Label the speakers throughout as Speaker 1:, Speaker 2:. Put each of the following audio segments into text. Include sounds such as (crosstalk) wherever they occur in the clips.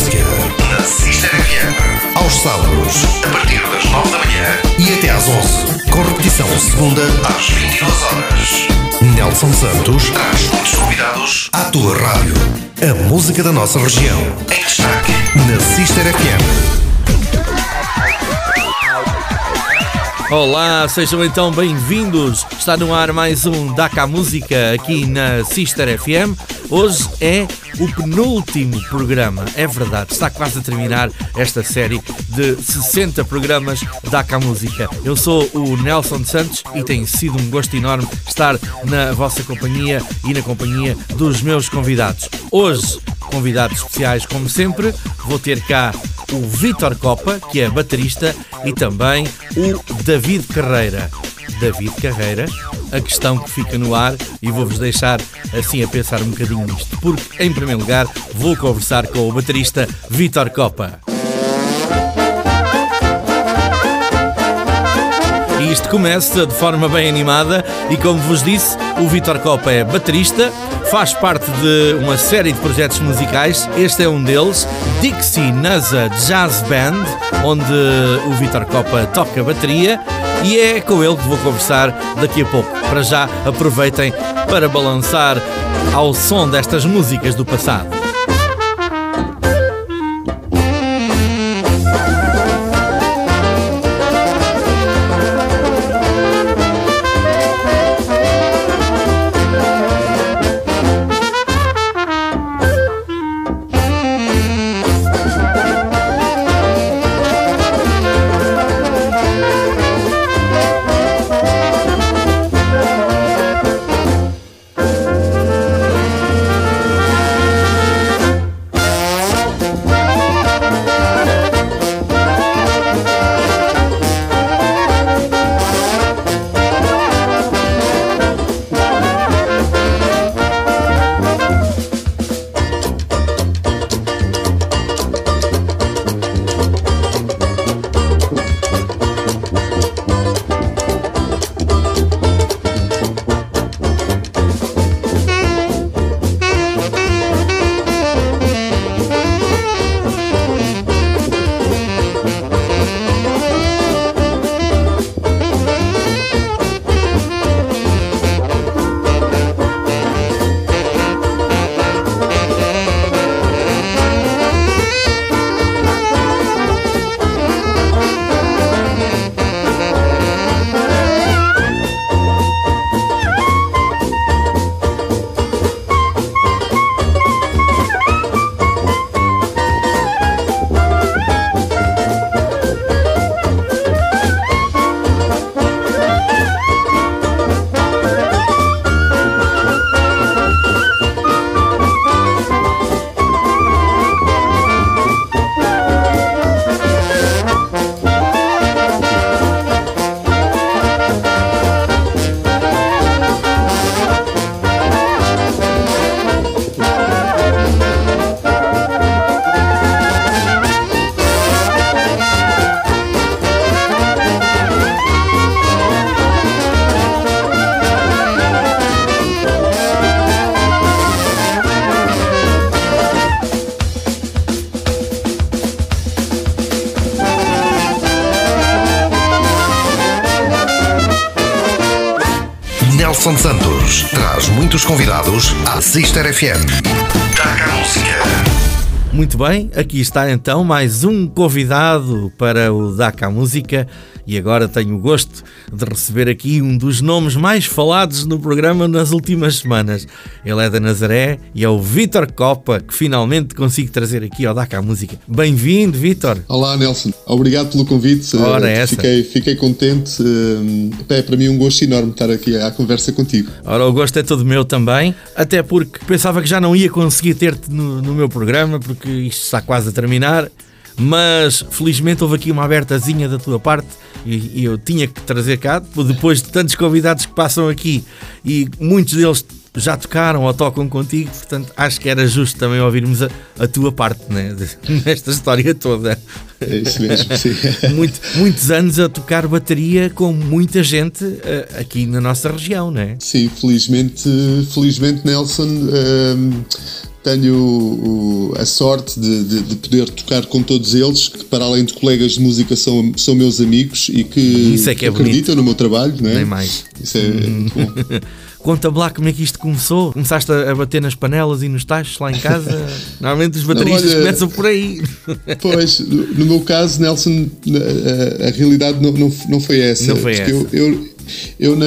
Speaker 1: Música na Sister FM. Aos sábados, a partir das 9 da manhã e até às 11. Com repetição segunda às 22 horas. Nelson Santos traz muitos convidados à tua rádio. A música da nossa região. Em destaque na Sister FM.
Speaker 2: Olá, sejam então bem-vindos. Está no ar mais um Daca Música aqui na Sister FM. Hoje é o penúltimo programa, é verdade, está quase a terminar esta série de 60 programas Daca Música. Eu sou o Nelson Santos e tem sido um gosto enorme estar na vossa companhia e na companhia dos meus convidados. Hoje, convidados especiais, como sempre, vou ter cá o Vítor Copa, que é baterista, e também o David Carreira. David Carreira, a questão que fica no ar e vou-vos deixar assim a pensar um bocadinho nisto, porque em primeiro lugar vou conversar com o baterista Vítor Copa. Isto começa de forma bem animada e como vos disse, o Vítor Copa é baterista, faz parte de uma série de projetos musicais. Este é um deles, Dixie Naza Jazz Band, onde o Vítor Copa toca bateria e é com ele que vou conversar daqui a pouco. Para já, aproveitem para balançar ao som destas músicas do passado.
Speaker 1: Sister FM. Daca Música.
Speaker 2: Muito bem, aqui está então mais um convidado para o DACA Música e agora tenho o gosto de receber aqui um dos nomes mais falados no programa nas últimas semanas. Ele é da Nazaré e é o Vítor Copa, que finalmente consigo trazer aqui ao DACA Música. Bem-vindo, Vítor.
Speaker 3: Olá, Nelson. Obrigado pelo convite.
Speaker 2: Ora, é essa.
Speaker 3: Fiquei, fiquei contente. É para mim um gosto enorme estar aqui à conversa contigo.
Speaker 2: Ora, o gosto é todo meu também, até porque pensava que já não ia conseguir ter-te no, no meu programa, porque isto está quase a terminar mas felizmente houve aqui uma abertazinha da tua parte e, e, eu tinha que trazer cá, depois de tantos convidados que passam aqui e muitos deles já tocaram ou tocam contigo, portanto acho que era justo também ouvirmos a, a tua parte né, (laughs) nesta história toda.
Speaker 3: É isso mesmo, sim. (laughs)
Speaker 2: Muito, muitos anos a tocar bateria com muita gente uh, aqui na nossa região, não é?
Speaker 3: Sim, felizmente, felizmente Nelson. Uh, tenho o, a sorte de, de, de, poder tocar com todos eles, que para além de colegas de música são, são meus amigos e que,
Speaker 2: é que é
Speaker 3: acreditam no meu trabalho, não é?
Speaker 2: Nem mais.
Speaker 3: Isso é hum. bom. (laughs)
Speaker 2: Conta-me lá como é que isto começou. Começaste a bater nas panelas e nos tachos lá em casa? (laughs) Normalmente os bateristas não, olha, começam por aí. (laughs)
Speaker 3: Pois, no meu caso, Nelson, a, a realidade não, não, não foi essa.
Speaker 2: Não foi essa.
Speaker 3: Eu, eu, eu na,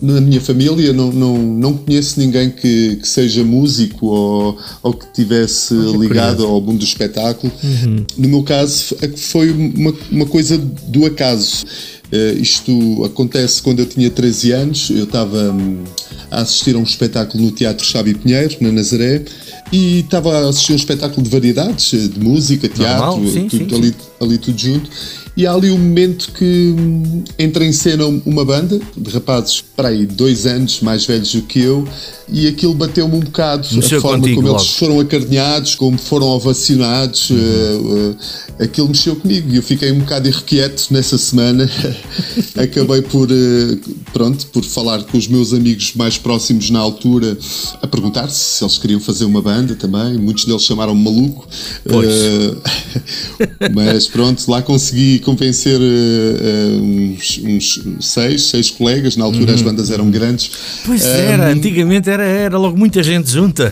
Speaker 3: na, minha família não, não, não conheço ninguém que, que seja músico ou, ou que tivesse ligado curioso. ao mundo do espetáculo. Uhum. No meu caso, foi uma, uma coisa do acaso. Uh, isto acontece quando eu tinha 13 anos, eu estava um, a assistir a um espetáculo no Teatro Xabi Pinheiro, na Nazaré, e estava a assistir a um espetáculo de variedades, eh, de música, teatro,
Speaker 2: Normal, sim,
Speaker 3: tudo,
Speaker 2: sim,
Speaker 3: ali, ali tudo junto. E há ali um momento que hum, entra em cena uma banda de rapazes, para aí, dois anos mais velhos do que eu, e aquilo bateu-me um bocado.
Speaker 2: Mexeu
Speaker 3: a forma
Speaker 2: contigo,
Speaker 3: como
Speaker 2: logo.
Speaker 3: eles foram acarinhados, como foram ovacionados, uhum. uh, uh, aquilo mexeu comigo. E eu fiquei um bocado irrequieto nessa semana. (laughs) Acabei por, uh, pronto, por falar com os meus amigos mais próximos na altura, a perguntar se eles queriam fazer uma banda também. Muitos deles chamaram-me maluco. (laughs) mas pronto, lá consegui convencer uh, uns, uns, seis, seis colegas, na altura uhum. as bandas eram grandes.
Speaker 2: Pois um, era, antigamente era, era logo muita gente junta.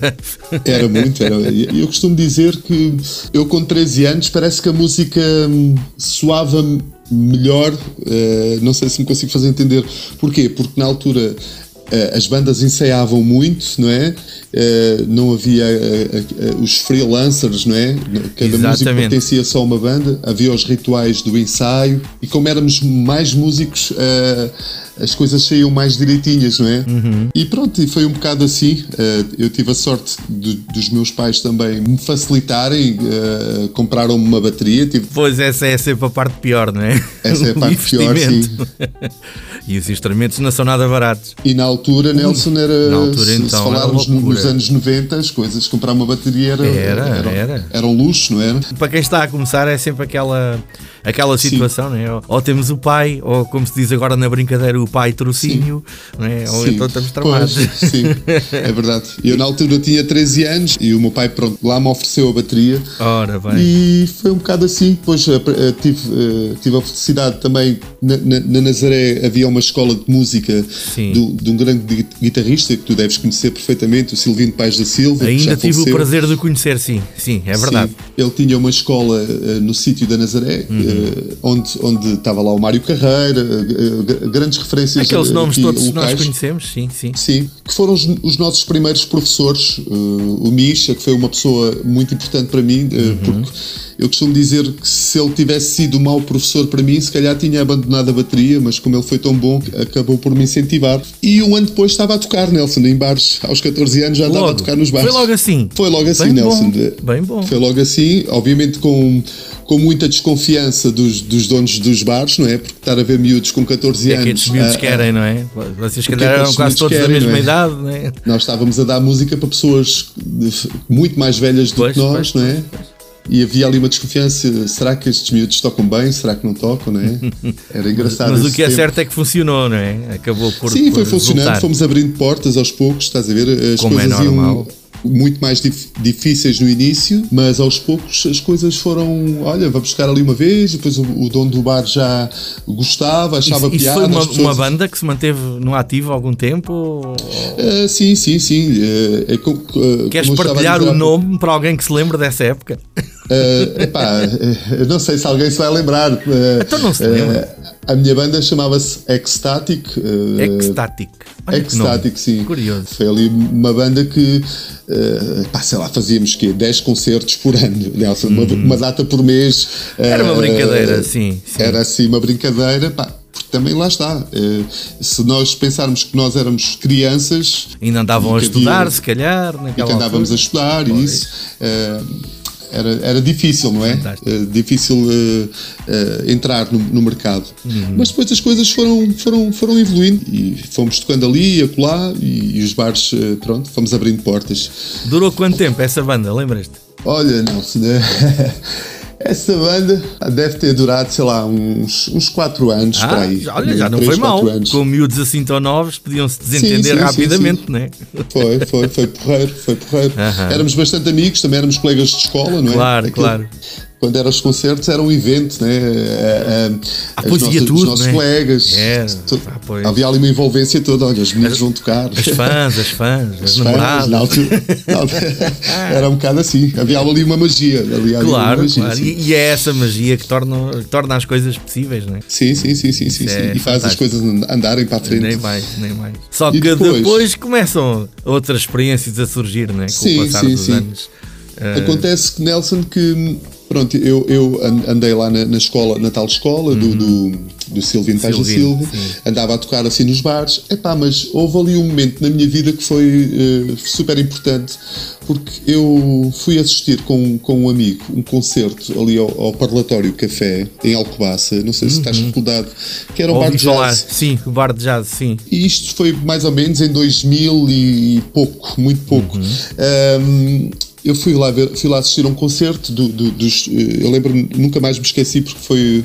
Speaker 3: Era muito, era. Eu costumo dizer que eu com 13 anos parece que a música hum, soava melhor, uh, não sei se me consigo fazer entender. Porquê? Porque na altura eh, as bandas ensaiavam muito, não é? Eh, não havia eh, os freelancers, não é? Cada Exatamente. músico pertencia só a uma banda, havia os rituais do ensaio e como éramos mais músicos as coisas saíam mais direitinhas, não é?
Speaker 2: Uhum.
Speaker 3: E pronto, e foi um bocado assim. eu tive a sorte de, dos meus pais também me facilitarem, compraram-me uma bateria. Tive...
Speaker 2: Pois essa é sempre a parte pior, não é?
Speaker 3: Essa é a parte pior, sim. (laughs)
Speaker 2: e os instrumentos não são nada baratos.
Speaker 3: E na altura, Nelson, era. Na altura, se, então, se falarmos nos anos 90, as coisas, comprar uma bateria era,
Speaker 2: era, era, era.
Speaker 3: era um luxo, não era?
Speaker 2: Para quem está a começar, é sempre aquela, aquela situação, não é? Ou temos o pai, ou como se diz agora na brincadeira, o pai trocínio, não é? Ou
Speaker 3: sim.
Speaker 2: então estamos tramados.
Speaker 3: Pois, sim, é verdade. Eu na altura tinha 13 anos e o meu pai, pronto, lá me ofereceu a bateria.
Speaker 2: Ora, bem.
Speaker 3: E foi um bocado assim. Depois eh, eh, tive, eh, tive a felicidade também, na, na, na Nazaré havia uma escola de música do, de um grande guitarrista que tu deves conhecer perfeitamente, o Silvino Paz da Silva.
Speaker 2: Ainda tive faleceu. o prazer de conhecer, sim, sim, é verdade. Sim,
Speaker 3: ele tinha uma escola no sítio da Nazaré, uhum. Uh, onde, onde estava lá o Mário Carreira, uh, grandes referências.
Speaker 2: Aqueles nomes todos que nós conhecemos, sim, sim.
Speaker 3: Sim, que foram os, os nossos primeiros professores. o Misha, que foi uma pessoa muito importante para mim, uhum. porque eu costumo dizer que se ele tivesse sido um mau professor para mim, se calhar tinha abandonado a bateria, mas como ele foi tão bom, acabou por me incentivar. E um ano depois estava a tocar, Nelson, em bares. Aos 14 anos já logo. estava a tocar nos bares.
Speaker 2: Foi logo assim?
Speaker 3: Foi logo assim,
Speaker 2: Bem
Speaker 3: Nelson.
Speaker 2: Bom. Bem bom.
Speaker 3: Foi logo assim, obviamente com com muita desconfiança dos, dos donos dos bares, não é? Porque estar a ver miúdos com 14
Speaker 2: é
Speaker 3: anos.
Speaker 2: É que estes miúdos querem, não é? Vocês calhar eram quase todos querem, da mesma é? idade, não é?
Speaker 3: Nós estávamos a dar música para pessoas muito mais velhas do pois, que nós, pois, não é? Pois, e havia ali uma desconfiança: será que estes miúdos tocam bem? Será que não tocam? Não é? (laughs) Era engraçado.
Speaker 2: mas, mas o que é tempo. certo é que funcionou, não é? Acabou por.
Speaker 3: Sim,
Speaker 2: por
Speaker 3: foi funcionando, resultar. fomos abrindo portas aos poucos, estás a ver? As
Speaker 2: Como
Speaker 3: coisas
Speaker 2: é normal.
Speaker 3: iam muito mais dif difíceis no início, mas aos poucos as coisas foram, olha, vamos buscar ali uma vez, depois o, o dono do bar já gostava, achava
Speaker 2: isso,
Speaker 3: piada.
Speaker 2: Isso foi uma,
Speaker 3: pessoas...
Speaker 2: uma, banda que se manteve no ativo há algum tempo?
Speaker 3: Uh, sim, sim, sim. Uh, é, uh,
Speaker 2: Queres partilhar o nome para alguém que se lembre dessa época?
Speaker 3: Uh, epá, não sei se alguém se vai lembrar. Uh,
Speaker 2: então não se lembra.
Speaker 3: a minha banda chamava-se Ecstatic.
Speaker 2: Ecstatic.
Speaker 3: Olha Ecstatic, sim.
Speaker 2: Curioso.
Speaker 3: Foi ali uma banda que, uh, pá, sei lá, fazíamos que 10 concertos por ano, Nelson, uma, uhum. uma, data por mês.
Speaker 2: Era uma brincadeira, sim, sim.
Speaker 3: Era assim uma brincadeira, pá, porque também lá está. Uh, se nós pensarmos que nós éramos crianças.
Speaker 2: Ainda andavam a estudar, havia, se calhar, naquela
Speaker 3: E que andávamos
Speaker 2: altura.
Speaker 3: a estudar, e isso. Era, era difícil, não é? Uh, difícil uh, entrar no, no mercado. Uhum. Mas depois as coisas foram, foram, foram evoluindo e fomos tocando ali e acolá e, e os bares, pronto, fomos abrindo portas.
Speaker 2: Durou quanto tempo essa banda, lembras-te?
Speaker 3: Olha, Nelson, (laughs) Essa banda deve ter durado, sei lá, uns, uns 4 anos ah,
Speaker 2: aí. Olha, já não 3, foi mal. Anos. Com miúdos assim tão novos, podiam-se desentender sim, sim, rapidamente, sim, né?
Speaker 3: Foi, foi, foi porreiro, foi porreiro. Uh -huh. Éramos bastante amigos, também éramos colegas de escola, não é?
Speaker 2: Claro, Aquilo, claro
Speaker 3: quando eram os concertos era um evento, né?
Speaker 2: A, a, a, os, nossos, tudo,
Speaker 3: os nossos
Speaker 2: né?
Speaker 3: colegas. É, tu, ah, havia ali uma envolvência toda, olha, os meninos vão tocar.
Speaker 2: As fãs, as fãs, (laughs) as, as namoradas. Na altura, (laughs)
Speaker 3: era um bocado assim, havia ali uma magia. Ali,
Speaker 2: claro,
Speaker 3: magia,
Speaker 2: claro. E, e, é essa magia que torna, que torna as coisas possíveis, não é?
Speaker 3: Sim, sim, sim, sim, sim, sim. É e faz as coisas andarem para a frente.
Speaker 2: Nem mais, nem mais. Só que depois, depois, começam outras experiências a surgir, não é? Com sim, o passar sim, dos sim. anos.
Speaker 3: Acontece que Nelson que Pronto, eu, eu andei lá na, na escola, na tal escola uhum. do, do, do Silvino Silva, andava a tocar assim nos bares, epá, mas houve ali um momento na minha vida que foi uh, super importante, porque eu fui assistir com, com um amigo um concerto ali ao, ao Parlatório Café, em Alcobaça, não sei se estás uhum. recordado, que era um Ouvi bar de jazz.
Speaker 2: Sim, o bar de jazz, sim.
Speaker 3: E isto foi mais ou menos em 2000 e pouco, muito pouco. Uhum. Um, eu fui lá ver, fui lá assistir a um concerto do, do, dos. Eh, eu lembro, nunca mais me esqueci porque foi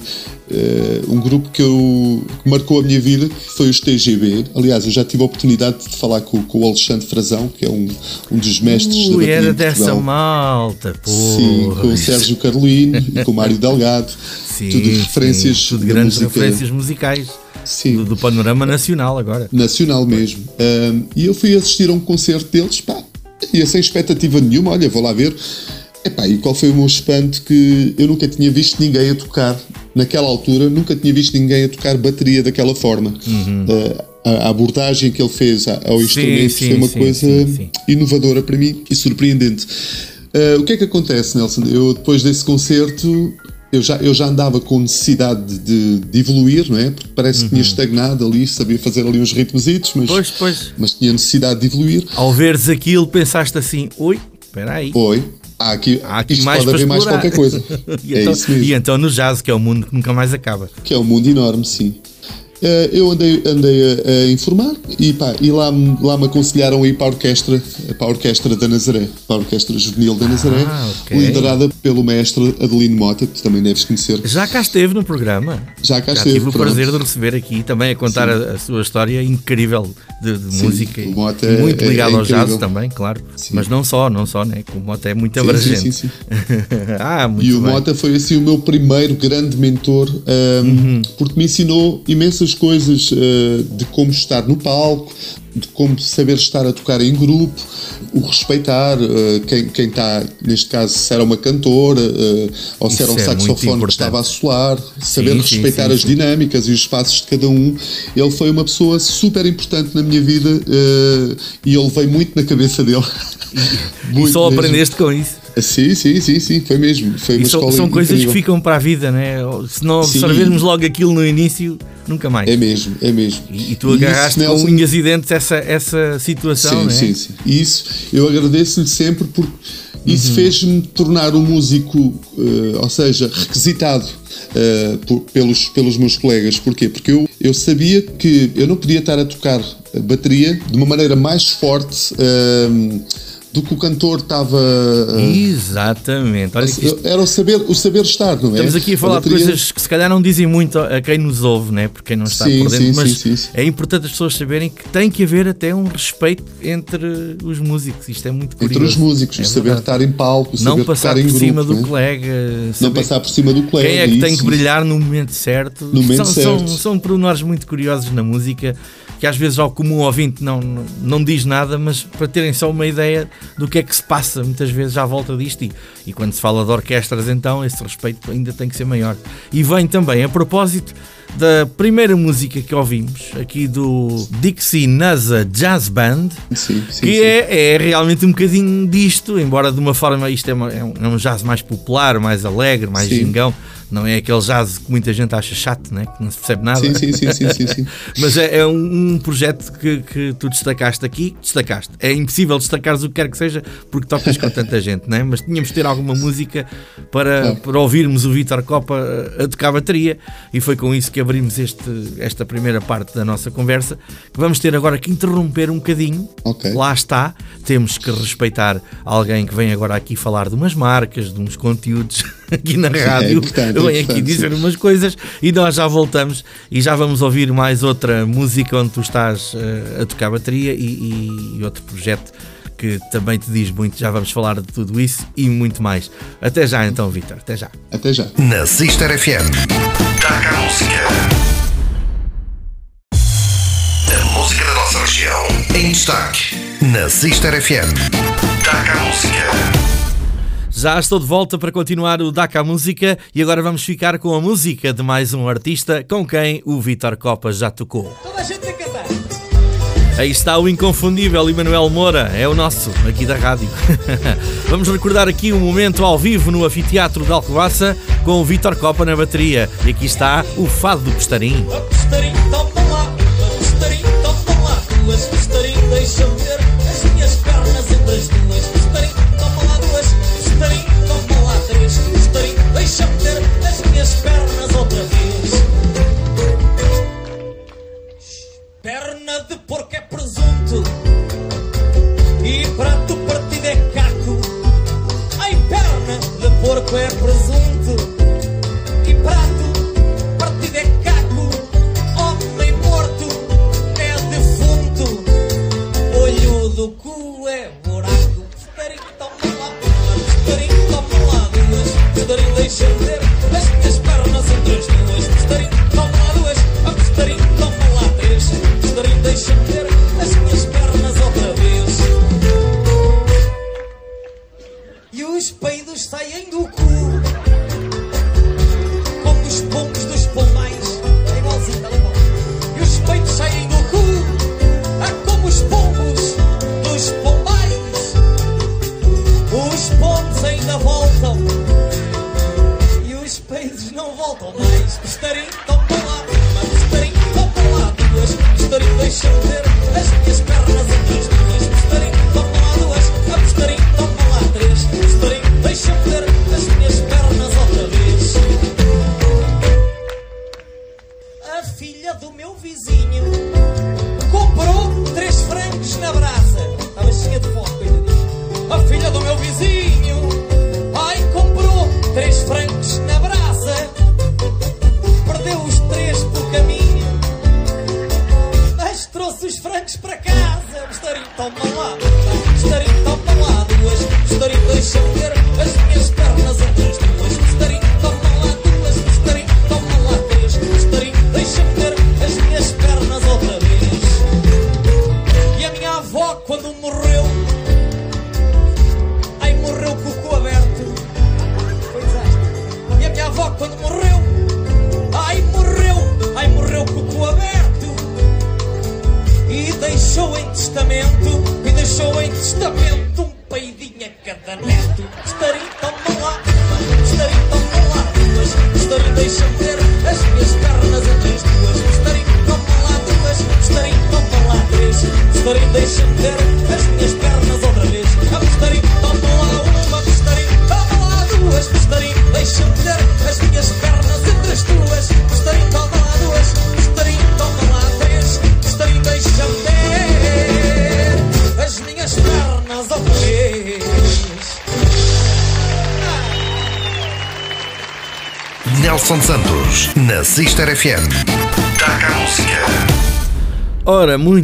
Speaker 3: uh, um grupo que, eu, que marcou a minha vida, que foi os TGB. Aliás, eu já tive a oportunidade de falar com, com o Alexandre Frazão, que é um, um dos mestres
Speaker 2: Ui, da era dessa malta, pô.
Speaker 3: Sim, com o Sérgio Carolino e com o Mário (laughs) Delgado. Sim, tudo referências.
Speaker 2: Sim, tudo grandes música. referências musicais. Sim. Do, do, panorama nacional agora.
Speaker 3: Nacional mesmo. Um, e eu fui assistir a um concerto deles, pá, ia sem expectativa nenhuma, olha, vou lá ver. Epá, e qual foi o meu espanto que eu nunca tinha visto ninguém a tocar, naquela altura, nunca tinha visto ninguém a tocar bateria daquela forma. Uhum. Uh, a, abordagem que ele fez ao instrumento sim, foi uma sim, coisa sim, inovadora para mim e surpreendente. Uh, o que é que acontece, Nelson? Eu, depois desse concerto, eu já, eu já andava com necessidade de, de evoluir, não é? Porque parece uhum. que tinha uhum. estagnado ali, sabia fazer ali uns ritmositos, mas,
Speaker 2: pois, pois.
Speaker 3: mas tinha necessidade de evoluir.
Speaker 2: Ao veres aquilo, pensaste assim: oi, espera aí.
Speaker 3: Oi. Há aqui, Há aqui mais pode haver mais qualquer coisa. (laughs)
Speaker 2: e, é então, isso mesmo. e então no jazz, que é o mundo que nunca mais acaba.
Speaker 3: Que é um mundo enorme, sim. Uh, eu andei, andei a, a, informar e, pá, e lá, lá me aconselharam a ir para a orquestra, para a orquestra da Nazaré, para a orquestra juvenil da Nazaré, ah, okay. liderada pelo mestre Adelino Mota, que tu também deves conhecer.
Speaker 2: Já cá esteve no programa.
Speaker 3: Já cá
Speaker 2: Já
Speaker 3: esteve.
Speaker 2: Tive o prazer de receber aqui também a contar a, a, sua história incrível de, de sim, música. O Mota é, muito ligado é, é ao jazz também, claro. Sim. Mas não só, não só, né? O Mota é muito abrangente. Sim, sim, (laughs)
Speaker 3: ah, muito e o bem. Mota foi assim o meu primeiro grande mentor, um, uhum. porque me ensinou imensas muitas coisas uh, de como estar no palco, de como saber estar a tocar em grupo, o respeitar uh, quem, quem está, neste caso, se era uma cantora uh, ou se era um é saxofone que estava a soar, saber sim, respeitar sim, sim, as dinâmicas e os espaços de cada um. Ele foi uma pessoa super importante na minha vida uh, e eu levei muito na cabeça dele.
Speaker 2: e (laughs) só mesmo. aprendeste com isso?
Speaker 3: Sim, sim, sim, sim, foi mesmo. Foi
Speaker 2: são coisas que ficam para a vida, né? Se não absorvermos logo aquilo no início, nunca mais.
Speaker 3: É mesmo, é mesmo.
Speaker 2: E, e tu agarraste e Nelson, com unhas e dentes essa, essa situação,
Speaker 3: sim,
Speaker 2: né?
Speaker 3: Sim, sim. Isso eu agradeço-lhe sempre porque isso uhum. fez-me tornar um músico, uh, ou seja, requisitado uh, por, pelos, pelos meus colegas. Porquê? Porque eu, eu sabia que eu não podia estar a tocar bateria de uma maneira mais forte. Uh, do que o cantor estava.
Speaker 2: Exatamente. Olha
Speaker 3: isto... Era o saber, o saber estar, não
Speaker 2: é? Estamos aqui a falar a bateria... de coisas que se calhar não dizem muito a quem nos ouve, né? porque quem não está sim, por dentro, sim, mas sim, é importante as pessoas saberem que tem que haver até um respeito entre os músicos. Isto é muito curioso.
Speaker 3: Entre os músicos, é saber estar em palco,
Speaker 2: não passar por cima
Speaker 3: grupo,
Speaker 2: do colega,
Speaker 3: não passar por cima do colega.
Speaker 2: Quem é que isso, tem que brilhar no momento certo?
Speaker 3: No momento
Speaker 2: são,
Speaker 3: certo.
Speaker 2: São, são pormenores muito curiosos na música que às vezes ao comum ouvinte não, não diz nada, mas para terem só uma ideia do que é que se passa muitas vezes à volta disto. E, e quando se fala de orquestras, então esse respeito ainda tem que ser maior. E vem também a propósito da primeira música que ouvimos, aqui do Dixie NASA Jazz Band,
Speaker 3: sim, sim,
Speaker 2: que. É, é realmente um bocadinho disto, embora de uma forma, isto é, uma, é, um, é um jazz mais popular, mais alegre, mais gingão Não é aquele jazz que muita gente acha chato, né? que não se percebe nada.
Speaker 3: Sim, sim, sim, sim, sim, sim. (laughs)
Speaker 2: Mas é, é um, um projeto que, que tu destacaste aqui, destacaste. É impossível destacares o que quer que seja porque tocas com tanta (laughs) gente, né? mas tínhamos de ter alguma música para,
Speaker 3: Claro.
Speaker 2: para ouvirmos o Vítor Copa a tocar bateria e foi com isso que abrimos este, esta primeira parte da nossa conversa que vamos ter agora que interromper um bocadinho.
Speaker 3: Ok.
Speaker 2: Lá está, temos que respeitar alguém que vem agora aqui falar de umas marcas, de uns conteúdos (laughs) (laughs) aqui na rádio.
Speaker 3: importante, é
Speaker 2: vem aqui dizer umas coisas e nós já voltamos e já vamos ouvir mais outra música onde tu estás eh, a tocar bateria e, e- e outro projeto que também te diz muito. Já vamos falar de tudo isso e muito mais. Até já então, Vitor. Até já.
Speaker 3: Até já.
Speaker 1: Na Sister FM. Taca a música. A música da nossa região. Em destaque. Na Sister FM. Taca a música.
Speaker 2: Já estou de volta para continuar o DACA Música e agora vamos ficar com a música de mais um artista com quem o Vitor Copa já tocou.
Speaker 4: Toda a gente a cantar.
Speaker 2: Aí está o inconfundível Emanuel Moura, é o nosso, aqui da rádio. (laughs) Vamos recordar aqui um momento ao vivo no Anfiteatro de Alcobaça com o Vítor Copa na bateria. E aqui está o Fado do Costarim.
Speaker 4: A costarinho, toma lá. A costarinho, toma lá. Duas costarinho, deixa-me ver porco é presunto. E prato partido é caco. Homem morto é defunto. Olho do cu é buraco. Estarinho, toma lá. Estarinho, toma lá duas. Estarinho, deixa-me ver as minhas pernas entre as duas. Estarinho, toma lá duas. Estarinho, toma lá três. Estarinho, deixa-me ver as minhas pernas outra vez. E os peidos saem do cu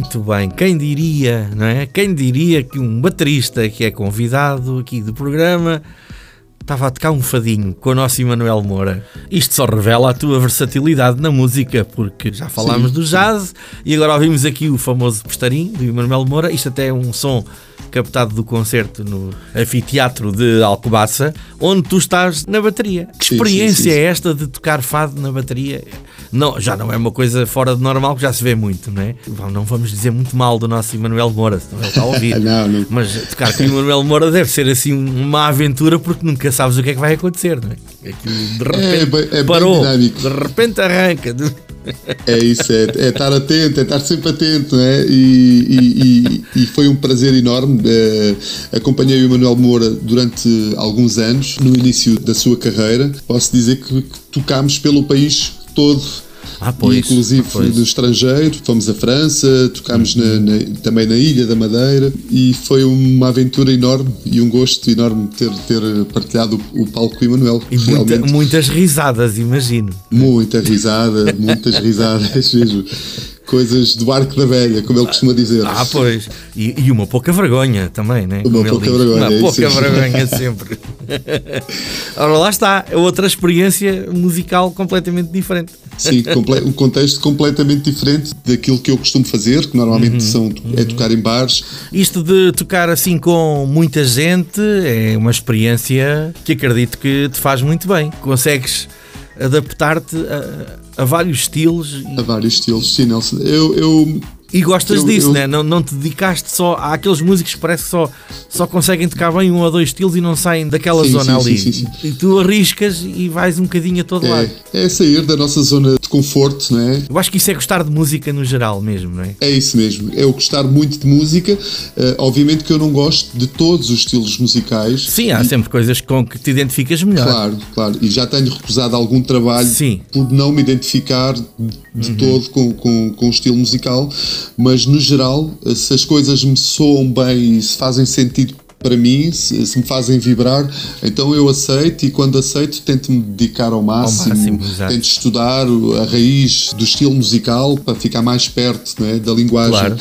Speaker 2: muito bem, quem diria, não é? Quem diria que um baterista que é convidado aqui do programa estava a tocar um fadinho com o nosso Emanuel Moura. Isto só revela a tua versatilidade na música, porque já falámos
Speaker 3: Sim,
Speaker 2: do jazz e agora ouvimos aqui o famoso postarim do Emanuel Moura. Isto até é um som captado do concerto no anfiteatro de Alcobaça, onde tu estás na bateria. Que
Speaker 3: Sim,
Speaker 2: experiência
Speaker 3: sim, sim, sim.
Speaker 2: é esta de tocar fado na bateria? Não, já não é uma coisa fora de normal, que já se vê muito, não é? Não vamos dizer muito mal do nosso Emanuel Moura, senão ele está a ouvir. (laughs)
Speaker 3: Não, não.
Speaker 2: Mas tocar com o Emanuel Moura deve ser assim uma aventura, porque nunca sabes o que é que vai acontecer, não é? Aquilo de repente
Speaker 3: bem- é bem
Speaker 2: parou,
Speaker 3: dinâmico.
Speaker 2: de repente arranca.
Speaker 3: É isso, é, é estar atento, é estar sempre atento, não é? E, e- e- e foi um prazer enorme. eh, acompanhei o Emanuel Moura durante alguns anos, no início da sua carreira. Posso dizer que, que tocámos pelo país todo.
Speaker 2: Ah, pois,
Speaker 3: inclusive
Speaker 2: pois.
Speaker 3: no estrangeiro, fomos à França, tocámos na- na- também na Ilha da Madeira e foi uma aventura enorme e um gosto enorme ter, ter partilhado o, o palco com o Emanuel.
Speaker 2: E muita- muitas risadas, imagino.
Speaker 3: Muita risada, muitas risadas (laughs) mesmo. Coisas do arco da velha, como ele costuma dizer.
Speaker 2: Ah, pois. E, e uma pouca vergonha também, né?
Speaker 3: Uma
Speaker 2: Como
Speaker 3: pouca vergonha,
Speaker 2: Uma
Speaker 3: é
Speaker 2: pouca
Speaker 3: isso.
Speaker 2: vergonha sempre. (laughs) Ora, lá está. É outra experiência musical completamente diferente.
Speaker 3: Sim, um contexto completamente diferente daquilo que eu costumo fazer, que normalmente
Speaker 2: Uhum.
Speaker 3: são, é tocar em bares.
Speaker 2: Isto de tocar assim com muita gente é uma experiência que acredito que te faz muito bem. Consegues adaptar-te a, a vários estilos
Speaker 3: A vários estilos, sim, Nelson. Eu, eu
Speaker 2: e gostas
Speaker 3: Eu-
Speaker 2: disso,
Speaker 3: eu-
Speaker 2: né? não, não te dedicaste só. Há aqueles músicos que parece que só, só conseguem tocar bem um ou dois estilos e não saem daquela
Speaker 3: Sim,
Speaker 2: zona
Speaker 3: sim,
Speaker 2: ali.
Speaker 3: sim, sim, sim.
Speaker 2: E tu arriscas e vais um bocadinho a todo lado.
Speaker 3: é, é sair da nossa zona de conforto, não é?
Speaker 2: Eu acho que isso é gostar de música no geral mesmo, não é?
Speaker 3: É isso mesmo, é eu gostar muito de música. Eh, obviamente que eu não gosto de todos os estilos musicais.
Speaker 2: Sim, há sempre coisas com que te identificas melhor.
Speaker 3: Claro, claro. E já tenho recusado algum trabalho.
Speaker 2: Uhum.
Speaker 3: por não me identificar de todo com, com, com o estilo musical, mas no geral, se as coisas me soam bem e se fazem sentido para mim, se, se me fazem vibrar, então eu aceito e quando aceito tento me dedicar ao máximo,
Speaker 2: máximo, exato.
Speaker 3: tento estudar a raiz do estilo musical para ficar mais perto é, da linguagem.
Speaker 2: Claro.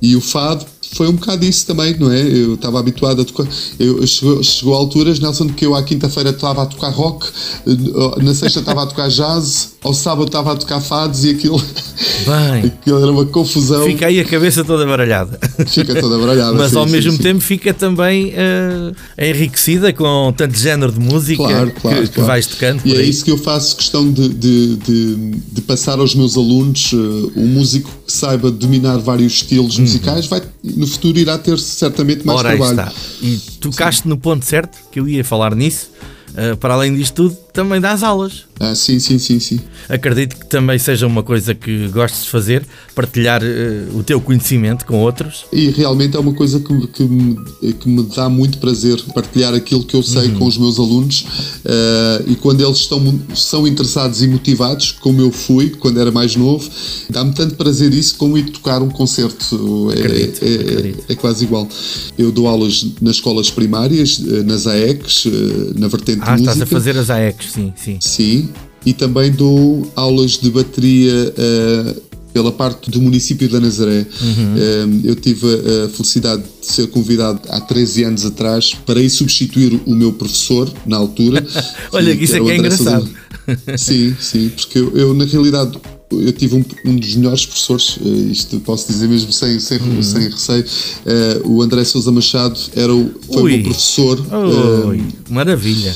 Speaker 3: E o fado foi um bocado isso também, não é? Eu estava habituado a tocar. Eu, chegou, chegou a alturas, Nelson, que eu à quinta-feira estava a tocar rock, eh, na sexta estava a tocar jazz, ao sábado estava a tocar fados e aquilo,
Speaker 2: Bem, (laughs)
Speaker 3: aquilo era uma confusão.
Speaker 2: fica aí a cabeça toda baralhada.
Speaker 3: Fica toda baralhada. (laughs)
Speaker 2: Mas
Speaker 3: sim,
Speaker 2: ao
Speaker 3: sim,
Speaker 2: mesmo
Speaker 3: sim.
Speaker 2: tempo fica também eh, enriquecida com tanto género de música
Speaker 3: Claro,
Speaker 2: que,
Speaker 3: claro,
Speaker 2: que
Speaker 3: claro.
Speaker 2: vais tocando
Speaker 3: E é isso que eu faço questão de, de, de, de passar aos meus alunos. eh, um músico que saiba dominar vários estilos musicais vai, no futuro irá ter certamente mais.
Speaker 2: Ora,
Speaker 3: trabalho.
Speaker 2: está. E tocaste no ponto certo, que eu ia falar nisso. Eh, para além disto tudo, também dás aulas.
Speaker 3: Ah, sim, sim, sim, sim.
Speaker 2: Acredito que também seja uma coisa que gostes de fazer, partilhar eh, o teu conhecimento com outros.
Speaker 3: E realmente é uma coisa que, que, me, que me dá muito prazer partilhar aquilo que eu sei com os meus alunos eh, e quando eles estão, são interessados e motivados, como eu fui quando era mais novo, dá-me tanto prazer isso como ir tocar um concerto. É,
Speaker 2: Acredito,
Speaker 3: é,
Speaker 2: acredito.
Speaker 3: é quase igual. Eu dou aulas nas escolas primárias, eh, nas AECs, na vertente
Speaker 2: Ah,
Speaker 3: de música.
Speaker 2: estás a fazer as AECs, sim, sim.
Speaker 3: Sim, e também dou aulas de bateria eh, pela parte do município da Nazaré.
Speaker 2: Uhum.
Speaker 3: Eh, eu tive a, a felicidade de ser convidado há 13 anos atrás para ir substituir o meu professor na altura. (laughs)
Speaker 2: Olha, isso é
Speaker 3: o
Speaker 2: que é engraçado.
Speaker 3: Sim, sim, porque eu, eu, na realidade eu tive um, um dos melhores professores, eh, isto posso dizer mesmo sem, sem,
Speaker 2: Uhum.
Speaker 3: sem receio. eh, o André Sousa Machado era o, foi o
Speaker 2: Ui.
Speaker 3: meu professor.
Speaker 2: Oi, maravilha.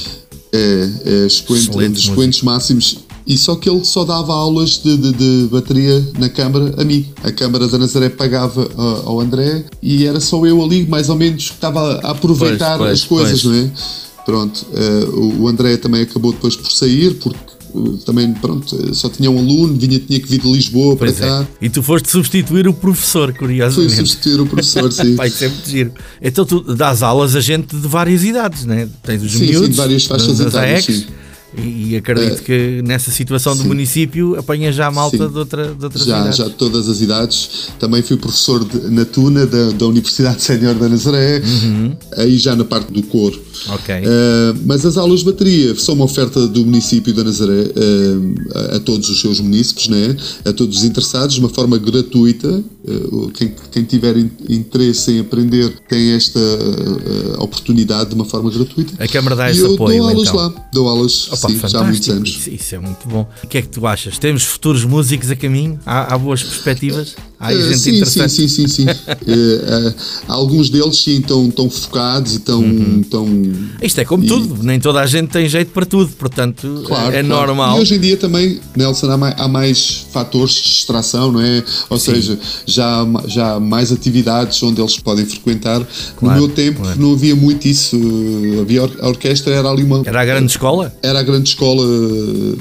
Speaker 3: É, é expoente, um dos expoentes máximos. E só que ele só dava aulas de, de- de bateria na Câmara a mim. A Câmara da Nazaré pagava ah, ao André e era só eu ali, mais ou menos, que estava a aproveitar
Speaker 2: Pois, pois,
Speaker 3: as coisas,
Speaker 2: pois.
Speaker 3: não é? Pronto, ah, o- André também acabou depois por sair, porque também, pronto, só tinha um aluno, vinha, tinha que vir de Lisboa
Speaker 2: Pois
Speaker 3: para cá.
Speaker 2: é. E tu foste substituir o professor,
Speaker 3: Fui
Speaker 2: curiosamente.
Speaker 3: substituir o professor, (laughs) sim.
Speaker 2: Vai muito giro. Então tu dás aulas a gente de várias idades, né? Tens os
Speaker 3: Sim, sim,
Speaker 2: miúdos,
Speaker 3: de várias faixas etárias, sim.
Speaker 2: E, e acredito que nessa situação do
Speaker 3: sim.
Speaker 2: município apanha já a malta
Speaker 3: Sim.
Speaker 2: de, outra, de outras
Speaker 3: Já,
Speaker 2: idades.
Speaker 3: já de todas as idades. Também fui professor de, na Tuna, da, da Universidade (laughs) Sénior da Nazaré, aí já na parte do coro.
Speaker 2: Uhum. Ok.
Speaker 3: Uh, mas as aulas de bateria são uma oferta do município da Nazaré uh, a, a todos os seus munícipes, né? a todos os interessados, de uma forma gratuita. Uh, quem, quem tiver in- interesse em aprender tem esta uh, oportunidade de uma forma gratuita.
Speaker 2: A Câmara dá esse
Speaker 3: eu
Speaker 2: apoio,
Speaker 3: dou aulas
Speaker 2: então.
Speaker 3: lá, dou aulas
Speaker 2: Opa,
Speaker 3: sim, já há muitos anos.
Speaker 2: Isso, isso é muito bom. O que é que tu achas? Temos futuros músicos a caminho? Há, há boas perspectivas? Há aí
Speaker 3: Eh,
Speaker 2: gente
Speaker 3: sim, sim,
Speaker 2: interessante.
Speaker 3: sim, sim, sim. (laughs) Eh, eh, alguns deles sim estão tão focados e estão.
Speaker 2: Uhum.
Speaker 3: tão
Speaker 2: Isto é como
Speaker 3: E-
Speaker 2: tudo, nem toda a gente tem jeito para tudo, portanto
Speaker 3: Claro,
Speaker 2: é
Speaker 3: claro.
Speaker 2: normal.
Speaker 3: E hoje em dia também, Nelson, há mais, há mais fatores de distração, não é? Ou seja, já, já há mais atividades onde eles podem frequentar.
Speaker 2: Claro,
Speaker 3: no meu tempo não havia muito isso. Havia a orquestra, era ali uma.
Speaker 2: Era a grande escola?
Speaker 3: Era a grande escola,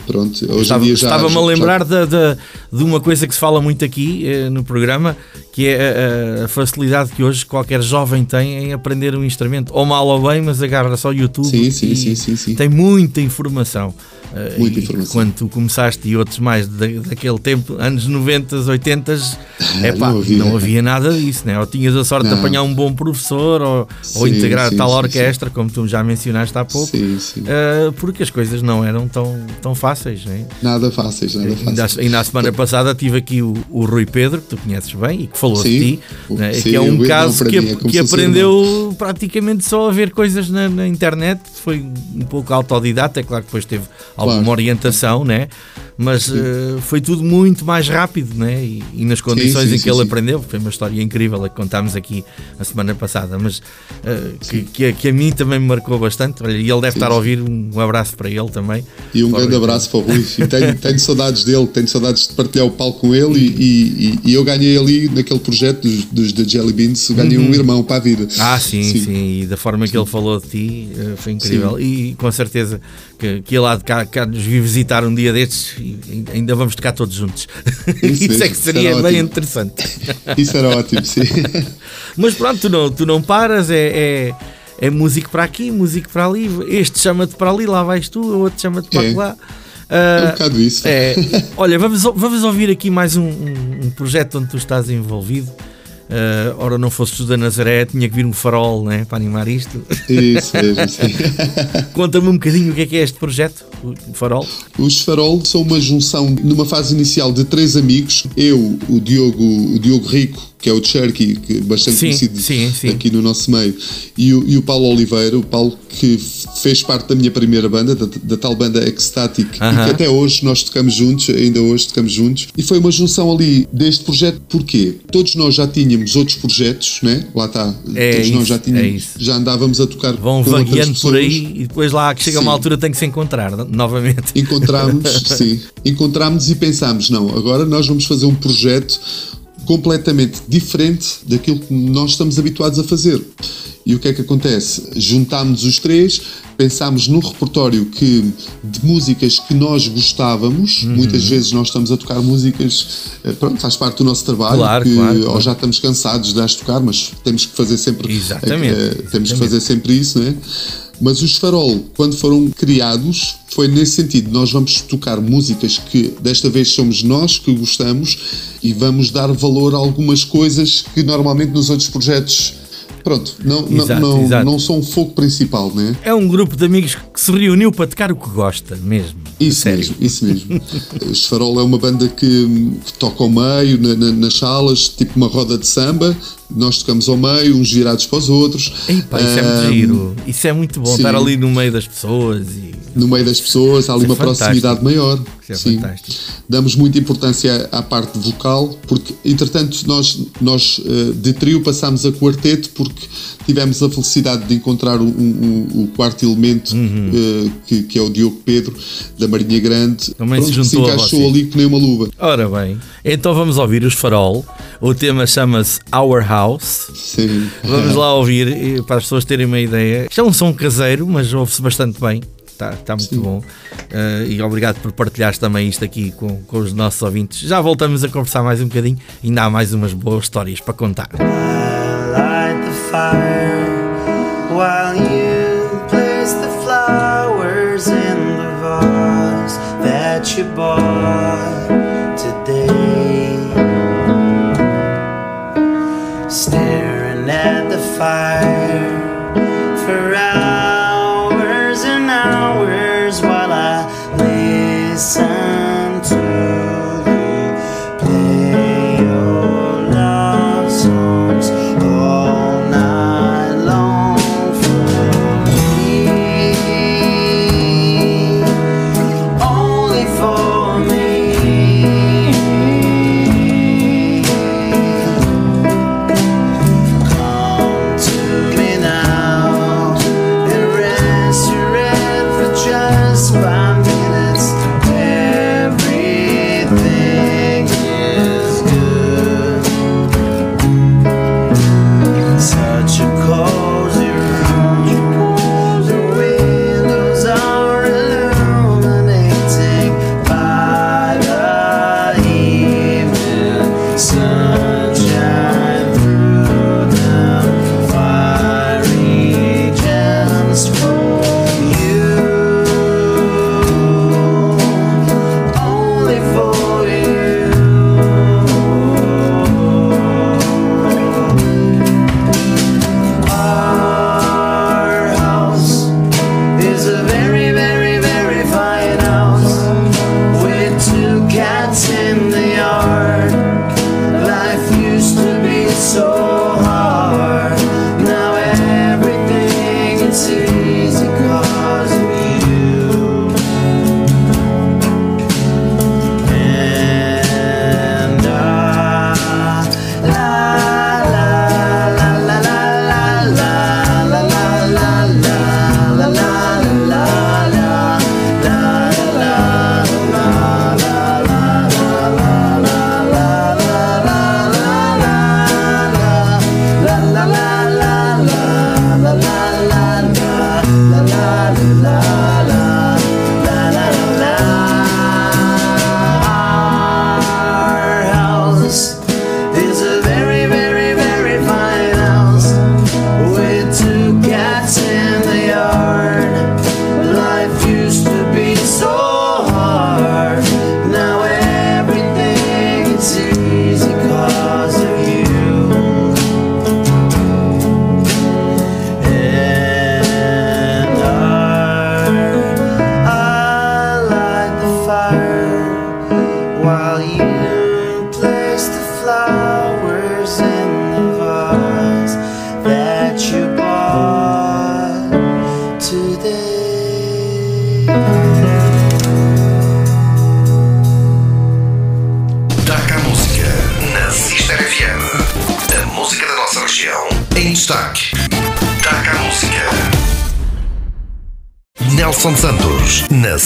Speaker 3: pronto. Hoje
Speaker 2: Estava-
Speaker 3: em dia já.
Speaker 2: Estava-me a
Speaker 3: já-
Speaker 2: lembrar da- da- de uma coisa que se fala muito aqui no programa, que é a, a facilidade que hoje qualquer jovem tem em aprender um instrumento, ou mal ou bem, mas agarra só o YouTube
Speaker 3: Sim, sim, sim, sim, sim.
Speaker 2: tem muita informação. Eh,
Speaker 3: Muita
Speaker 2: e
Speaker 3: informação.
Speaker 2: Quando tu começaste e outros mais da- daquele tempo, anos 90, 80, (laughs) epá,
Speaker 3: não havia.
Speaker 2: não havia nada disso, né? ou tinhas a sorte de
Speaker 3: Não.
Speaker 2: apanhar um bom professor, ou, ou
Speaker 3: Sim,
Speaker 2: integrar
Speaker 3: sim,
Speaker 2: tal
Speaker 3: sim,
Speaker 2: orquestra, como tu já mencionaste há pouco.
Speaker 3: Sim, sim.
Speaker 2: Uh, porque as coisas não eram tão, tão fáceis. Né?
Speaker 3: Nada fáceis, nada
Speaker 2: Ainda,
Speaker 3: fáceis.
Speaker 2: ainda a semana passada tive aqui o, o Rui Pedro, que tu conheces bem e que falou de
Speaker 3: Sim.
Speaker 2: ti, né?
Speaker 3: Sim,
Speaker 2: que é um caso que,
Speaker 3: mim é
Speaker 2: que aprendeu praticamente só a ver coisas na, na internet. Foi um pouco autodidata, é claro que depois teve alguma
Speaker 3: Claro.
Speaker 2: orientação, né? mas uh, foi tudo muito mais rápido né? e, e nas condições
Speaker 3: sim,
Speaker 2: em que
Speaker 3: sim,
Speaker 2: ele
Speaker 3: sim.
Speaker 2: aprendeu. Foi uma história incrível a que contámos aqui a semana passada, mas uh, que, que, a- que a mim também me marcou bastante. Olha, e ele deve estar a ouvir, um abraço para ele também.
Speaker 3: E um grande abraço para o Rui. E tenho, (laughs) tenho saudades dele, tenho saudades de partilhar o palco com ele. E, e- e eu ganhei ali, naquele projeto dos, dos da Jelly Beans, ganhei um irmão para a vida.
Speaker 2: Uhum. Ah, sim, sim, e da forma que ele falou de ti eh, foi incrível. E com certeza que, que ele há de cá, cá nos vir visitar um dia destes e ainda vamos tocar todos juntos. Isso, (laughs) é
Speaker 3: mesmo,
Speaker 2: que seria bem
Speaker 3: ótimo.
Speaker 2: interessante. (laughs)
Speaker 3: Isso era ótimo, sim. (laughs)
Speaker 2: Mas pronto, tu não, tu não paras, é, é, é músico para aqui, músico para ali. Este chama-te para ali, lá vais tu, o outro chama-te para
Speaker 3: É.
Speaker 2: lá.
Speaker 3: É um
Speaker 2: Ah,
Speaker 3: bocado isso.
Speaker 2: é, olha, vamos, vamos ouvir aqui mais um, um- um projeto onde tu estás envolvido. Ah, ora, não fosses tu da Nazaré, tinha que vir um farol né, para animar isto.
Speaker 3: Isso mesmo, sim. (laughs)
Speaker 2: Conta-me um bocadinho o que é que é este projeto, o Farol.
Speaker 3: Os Farol são uma junção numa fase inicial de três amigos. Eu, o Diogo, o Diogo Rico, que é o Cherky, que é bastante
Speaker 2: Sim,
Speaker 3: conhecido
Speaker 2: sim, sim.
Speaker 3: aqui no nosso meio, e o, e o Paulo Oliveira, o Paulo que fez parte da minha primeira banda, da, da tal banda Ecstatic, e
Speaker 2: Aham.
Speaker 3: que até hoje nós tocamos juntos, ainda hoje tocamos juntos. E foi uma junção ali deste projeto, porquê? Todos nós já tínhamos outros projetos, né? Lá está.
Speaker 2: É
Speaker 3: Todos nós
Speaker 2: isso,
Speaker 3: já
Speaker 2: é
Speaker 3: tínhamos,
Speaker 2: isso.
Speaker 3: já andávamos a tocar
Speaker 2: Vão vagueando por aí e depois lá que chega uma
Speaker 3: Sim.
Speaker 2: altura tem que se encontrar novamente.
Speaker 3: Encontramos, (laughs) sim, encontramos e pensámos, não, agora nós vamos fazer um projeto completamente diferente daquilo que nós estamos habituados a fazer. E o que é que acontece? Juntámos os três, pensámos num repertório que, de músicas que nós gostávamos,
Speaker 2: Uhum.
Speaker 3: muitas vezes nós estamos a tocar músicas, eh, pronto, faz parte do nosso trabalho,
Speaker 2: Claro,
Speaker 3: que,
Speaker 2: claro,
Speaker 3: ou
Speaker 2: claro.
Speaker 3: já estamos cansados de as tocar, mas temos que fazer sempre
Speaker 2: Exatamente,
Speaker 3: eh, temos que
Speaker 2: exatamente.
Speaker 3: fazer sempre isso, né? Mas os Farol, quando foram criados, foi nesse sentido. Nós vamos tocar músicas que desta vez somos nós que gostamos e vamos dar valor a algumas coisas que normalmente nos outros projetos, pronto, não,
Speaker 2: Exato,
Speaker 3: não,
Speaker 2: exato.
Speaker 3: não são o foco principal, né?
Speaker 2: É um grupo de amigos que se reuniu para tocar o que gosta mesmo.
Speaker 3: Isso
Speaker 2: Sério.
Speaker 3: mesmo, isso mesmo. (laughs) Os Farol é uma banda que, que toca ao meio, na- na- nas salas, tipo uma roda de samba. Nós tocamos ao meio, uns virados para os outros.
Speaker 2: Isso é muito giro. Isso é muito bom,
Speaker 3: sim.
Speaker 2: estar ali no meio das pessoas e.
Speaker 3: no meio das pessoas, há ali
Speaker 2: Isso é
Speaker 3: uma proximidade maior.
Speaker 2: Isso é
Speaker 3: Sim.
Speaker 2: fantástico.
Speaker 3: Damos muita importância à, à parte vocal, porque entretanto nós, nós eh, de trio passámos a quarteto porque tivemos a felicidade de encontrar o, o- o quarto elemento
Speaker 2: Uhum.
Speaker 3: eh, que, que é o Diogo Pedro da Marinha Grande.
Speaker 2: Também se
Speaker 3: Pronto,
Speaker 2: juntou a
Speaker 3: encaixou ali que nem uma luva.
Speaker 2: Ora bem, então vamos ouvir os Farol. O tema chama-se Our House.
Speaker 3: Sim.
Speaker 2: Vamos lá ouvir para as pessoas terem uma ideia. Isto é um som caseiro, mas ouve-se bastante bem. Está, está muito bom. Eh, e obrigado por partilhares também isto aqui com, com os nossos ouvintes. Já voltamos a conversar mais um bocadinho. Ainda há mais umas boas histórias para contar.
Speaker 5: light the fire while you place the flowers in the vase that you bought fire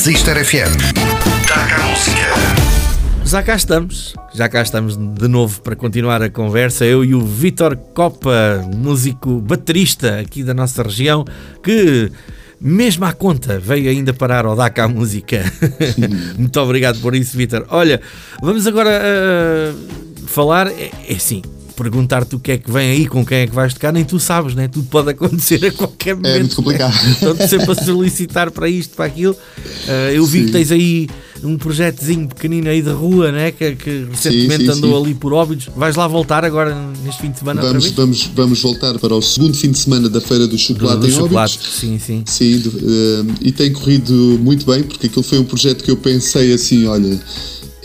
Speaker 1: Sister FM. Destaca a música.
Speaker 2: Já cá estamos, já cá estamos de novo para continuar a conversa. Eu e o Vitor Copa, músico baterista aqui da nossa região, que mesmo à conta veio ainda parar ao DACA a música. (laughs) Muito obrigado por isso, Vitor. Olha, vamos agora ah, falar, é, é assim. Perguntar-te o que é que vem aí, com quem é que vais tocar, nem tu sabes, né? Tudo pode acontecer a qualquer momento.
Speaker 3: É muito complicado.
Speaker 2: Estou sempre a solicitar para isto, para aquilo. Ah, eu vi
Speaker 3: Sim.
Speaker 2: que tens aí um projetozinho pequenino aí de rua, né? que, que recentemente
Speaker 3: sim,
Speaker 2: andou
Speaker 3: sim.
Speaker 2: ali por Óbidos. Vais lá voltar agora neste fim de semana
Speaker 3: Vamos, vamos, vamos voltar para o segundo fim de semana da Feira do Chocolate
Speaker 2: do
Speaker 3: em
Speaker 2: chocolate,
Speaker 3: Óbidos.
Speaker 2: sim, sim.
Speaker 3: Sim, do- eh, e tem corrido muito bem, porque aquilo foi um projeto que eu pensei assim, olha,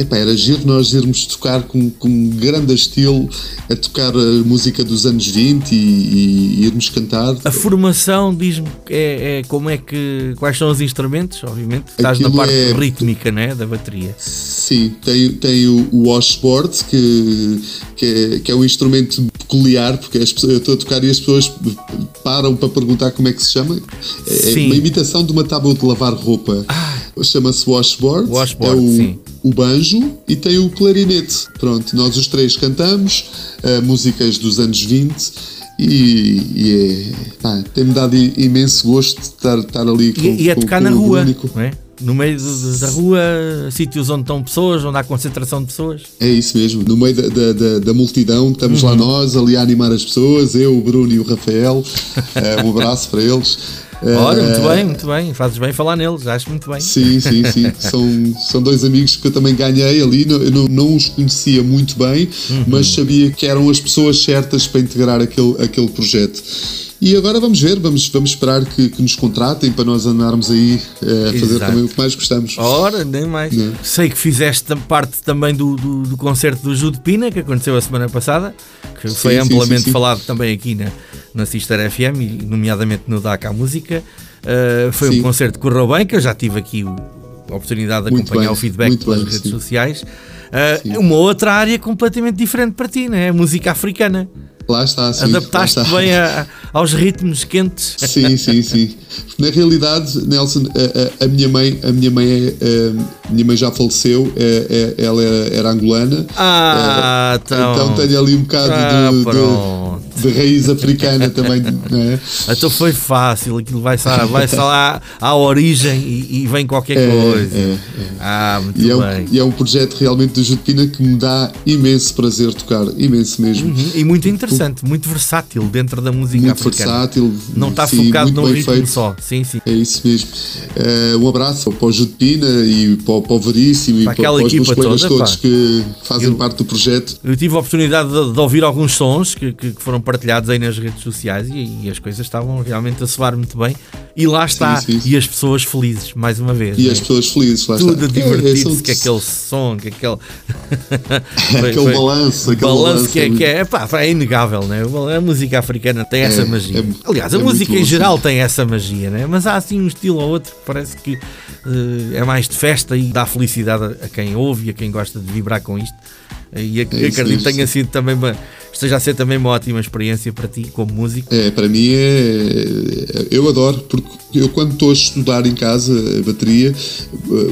Speaker 3: epá, era giro nós irmos tocar com, com grande estilo, a tocar a música dos anos 20 e, e irmos cantar.
Speaker 2: A formação diz-me é, é como é que quais são os instrumentos, obviamente. Estás na
Speaker 3: Aquilo
Speaker 2: parte
Speaker 3: é-
Speaker 2: rítmica, né, da bateria.
Speaker 3: Sim, tem, tem o, o washboard, que, que, é, que é um instrumento peculiar, porque as pessoas, eu estou a tocar e as pessoas param para perguntar como é que se chama. É, é
Speaker 2: Sim.
Speaker 3: uma imitação de uma tábua de lavar roupa. Chama-se washboard.
Speaker 2: Washboard,
Speaker 3: é o,
Speaker 2: sim.
Speaker 3: o banjo e tem o clarinete. Pronto, nós os três cantamos eh, músicas dos anos 20 e, e é, tem-me dado imenso gosto de estar, estar ali com,
Speaker 2: E, e é
Speaker 3: com-
Speaker 2: tocar
Speaker 3: com
Speaker 2: na
Speaker 3: o
Speaker 2: rua, é? No meio da rua, sítios onde estão pessoas, onde há concentração de pessoas.
Speaker 3: É isso mesmo, no meio da, da, da- da multidão, estamos
Speaker 2: Uhum.
Speaker 3: lá nós ali a animar as pessoas, eu, o Bruno e o Rafael. (laughs) Eh, um abraço para eles. Eh,
Speaker 2: Ora, muito bem, muito bem. Fazes bem falar neles, acho muito bem.
Speaker 3: Sim, sim, sim. (laughs) São, são dois amigos que eu também ganhei ali. Eu não, não os conhecia muito bem,
Speaker 2: Uhum.
Speaker 3: mas sabia que eram as pessoas certas para integrar aquele, aquele projeto. E agora vamos ver, vamos, vamos esperar que, que nos contratem para nós andarmos aí eh, a fazer
Speaker 2: Exato.
Speaker 3: também o que mais gostamos.
Speaker 2: Ora, nem mais.
Speaker 3: Não.
Speaker 2: Sei que fizeste parte também do, do, do concerto do Ju de Pina, que aconteceu a semana passada, que foi
Speaker 3: sim,
Speaker 2: amplamente
Speaker 3: sim, sim.
Speaker 2: falado também aqui na, na Sister FM, e nomeadamente no DAC à Música. Uh, foi um concerto que correu bem, que eu já tive aqui a oportunidade de
Speaker 3: Muito
Speaker 2: acompanhar
Speaker 3: bem,
Speaker 2: o feedback pelas redes sociais. Uh, uma outra área completamente diferente para ti, né? A música africana.
Speaker 3: Lá está, sim.
Speaker 2: Adaptaste
Speaker 3: lá está.
Speaker 2: bem a- aos ritmos quentes.
Speaker 3: Sim, sim, sim. Na realidade, Nelson, a, a- a minha mãe, a minha mãe, é, a minha mãe já faleceu, é- é- ela era, era angolana.
Speaker 2: Ah, então.
Speaker 3: então tenho ali um bocado
Speaker 2: Ah,
Speaker 3: de- de. De raiz africana também, não é?
Speaker 2: Então foi fácil, aquilo vai-se lá, vai lá à origem e, e vem qualquer
Speaker 3: É,
Speaker 2: coisa.
Speaker 3: é,
Speaker 2: Ah, muito
Speaker 3: E é, um,
Speaker 2: bem.
Speaker 3: e é um projeto realmente do Jutpina que me dá imenso prazer tocar, imenso mesmo.
Speaker 2: Uhum, E muito interessante, muito versátil dentro da música
Speaker 3: Muito
Speaker 2: africana.
Speaker 3: versátil.
Speaker 2: Não está
Speaker 3: sim,
Speaker 2: focado num ritmo
Speaker 3: feito.
Speaker 2: só. Sim, sim.
Speaker 3: É isso mesmo. Eh, um abraço para o Jutpina e para, o- para o Veríssimo e
Speaker 2: Para
Speaker 3: para, para os meus colegas
Speaker 2: toda,
Speaker 3: todos
Speaker 2: pá.
Speaker 3: que fazem
Speaker 2: Eu-
Speaker 3: parte do projeto.
Speaker 2: Eu tive a oportunidade de, de ouvir alguns sons que, que- que foram partilhados aí nas redes sociais e, e as coisas estavam realmente a soar muito bem. E lá está.
Speaker 3: sim, sim.
Speaker 2: E as pessoas felizes, mais uma vez.
Speaker 3: E
Speaker 2: né?
Speaker 3: as pessoas felizes, lá
Speaker 2: Tudo a
Speaker 3: está.
Speaker 2: divertir-se
Speaker 3: são-
Speaker 2: com aquele som, com aquele. (laughs)
Speaker 3: Aquele balanço, aquele
Speaker 2: balanço que é,
Speaker 3: é
Speaker 2: que é, pá, é inegável, né? A música africana tem essa
Speaker 3: É,
Speaker 2: magia.
Speaker 3: é-
Speaker 2: Aliás, a
Speaker 3: é
Speaker 2: música em geral tem essa magia, né? Mas há assim um estilo ou outro que parece que eh, é mais de festa e dá felicidade a, a quem ouve e a quem gosta de vibrar com isto. E
Speaker 3: É isso
Speaker 2: acredito que tenha sido também uma, esteja a ser também uma ótima experiência para ti como músico.
Speaker 3: É, para mim é. Eu adoro, porque eu quando estou a estudar em casa a bateria, eh,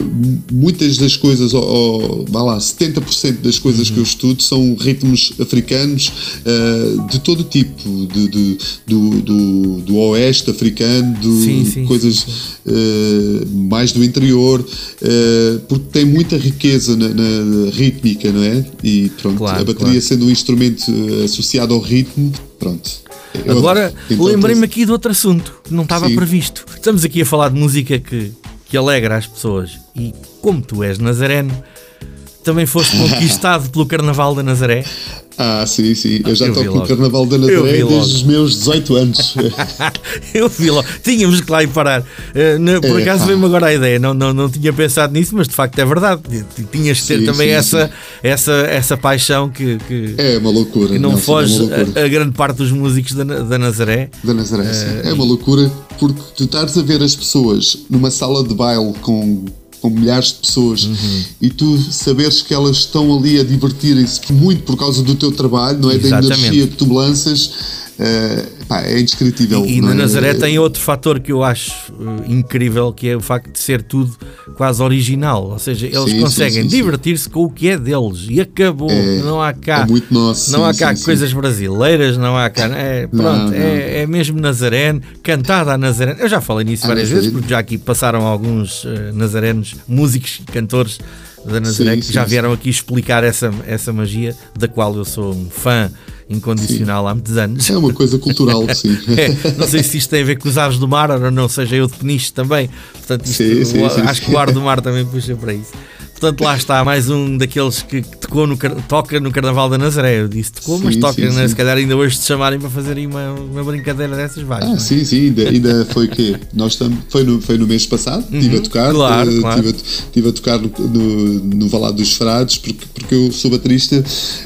Speaker 3: muitas das coisas, ou, ou vá lá, 70% das coisas
Speaker 2: Uhum.
Speaker 3: que eu estudo são ritmos africanos eh, de todo tipo, de, de- do, do, do oeste africano, do-
Speaker 2: Sim, sim,
Speaker 3: coisas eh, mais do interior, eh, porque tem muita riqueza na, na rítmica, não é? E pronto,
Speaker 2: Claro,
Speaker 3: a bateria sendo um instrumento associado ao ritmo, pronto. Eu
Speaker 2: Agora, lembrei-me aqui de outro assunto que não estava
Speaker 3: Sim.
Speaker 2: previsto. Estamos aqui a falar de música que, que alegra as pessoas. E como tu és nazareno, também foste (laughs) conquistado pelo Carnaval da Nazaré.
Speaker 3: Ah, sim, sim. Eu já
Speaker 2: Eu vi
Speaker 3: toco no
Speaker 2: logo.
Speaker 3: Carnaval da Nazaré desde os meus 18 anos. (laughs)
Speaker 2: Eu vi logo, tínhamos que lá ir parar. Na- por
Speaker 3: É,
Speaker 2: acaso veio-me agora a ideia, não, não, não tinha pensado nisso, mas de facto é verdade. Tinhas de ter
Speaker 3: Sim,
Speaker 2: também
Speaker 3: sim,
Speaker 2: essa, essa, essa paixão que, que,
Speaker 3: É uma loucura.
Speaker 2: que não
Speaker 3: Nelson,
Speaker 2: foge
Speaker 3: É uma loucura.
Speaker 2: a, a grande parte dos músicos da, da Nazaré.
Speaker 3: Da Nazaré, sim. É uma loucura porque tu estás a ver as pessoas numa sala de baile com, com milhares de pessoas
Speaker 2: Uhum.
Speaker 3: e tu saberes que elas estão ali a divertirem-se muito por causa do teu trabalho, não é?
Speaker 2: Exatamente.
Speaker 3: Da energia que tu lanças. eh, pá, é indescritível.
Speaker 2: E, e na
Speaker 3: é?
Speaker 2: Nazaré tem outro fator que eu acho eh, incrível, que é o facto de ser tudo quase original. Ou seja, eles
Speaker 3: Sim,
Speaker 2: conseguem divertir-se com o que é deles. E acabou.
Speaker 3: É,
Speaker 2: não há cá.
Speaker 3: é nosso,
Speaker 2: Não
Speaker 3: sim,
Speaker 2: há cá
Speaker 3: sim,
Speaker 2: coisas brasileiras, não há cá. É, pronto,
Speaker 3: Não, não.
Speaker 2: É, é mesmo Nazareno, cantada a Nazareno. Eu já falei nisso
Speaker 3: A
Speaker 2: várias vezes, porque já aqui passaram alguns eh, nazarenos, músicos e cantores da Nazaré, que já vieram aqui explicar essa, essa magia, da qual eu sou um fã incondicional há muitos anos.
Speaker 3: É uma coisa cultural, (laughs) sim.
Speaker 2: É, não sei se isto tem a ver com os aves do mar ou não, seja eu de peniche também. Portanto, isto,
Speaker 3: Sim, sim, sim,
Speaker 2: acho
Speaker 3: sim.
Speaker 2: que o ar do mar também puxa para isso. Portanto, lá está mais um daqueles que tocou no, toca no Carnaval da Nazaré. Eu disse tocou, mas
Speaker 3: Sim,
Speaker 2: toca,
Speaker 3: sim,
Speaker 2: né?
Speaker 3: sim.
Speaker 2: se calhar ainda hoje te chamarem para fazerem uma, uma brincadeira dessas, vai.
Speaker 3: Ah, sim, sim, ainda, ainda foi o quê? Nós tam, foi, no, foi no mês passado, estive a tocar,
Speaker 2: Uhum. claro,
Speaker 3: eh,
Speaker 2: claro.
Speaker 3: Estive, a, estive a tocar no, no, no Valado dos Frades, porque, porque eu sou baterista,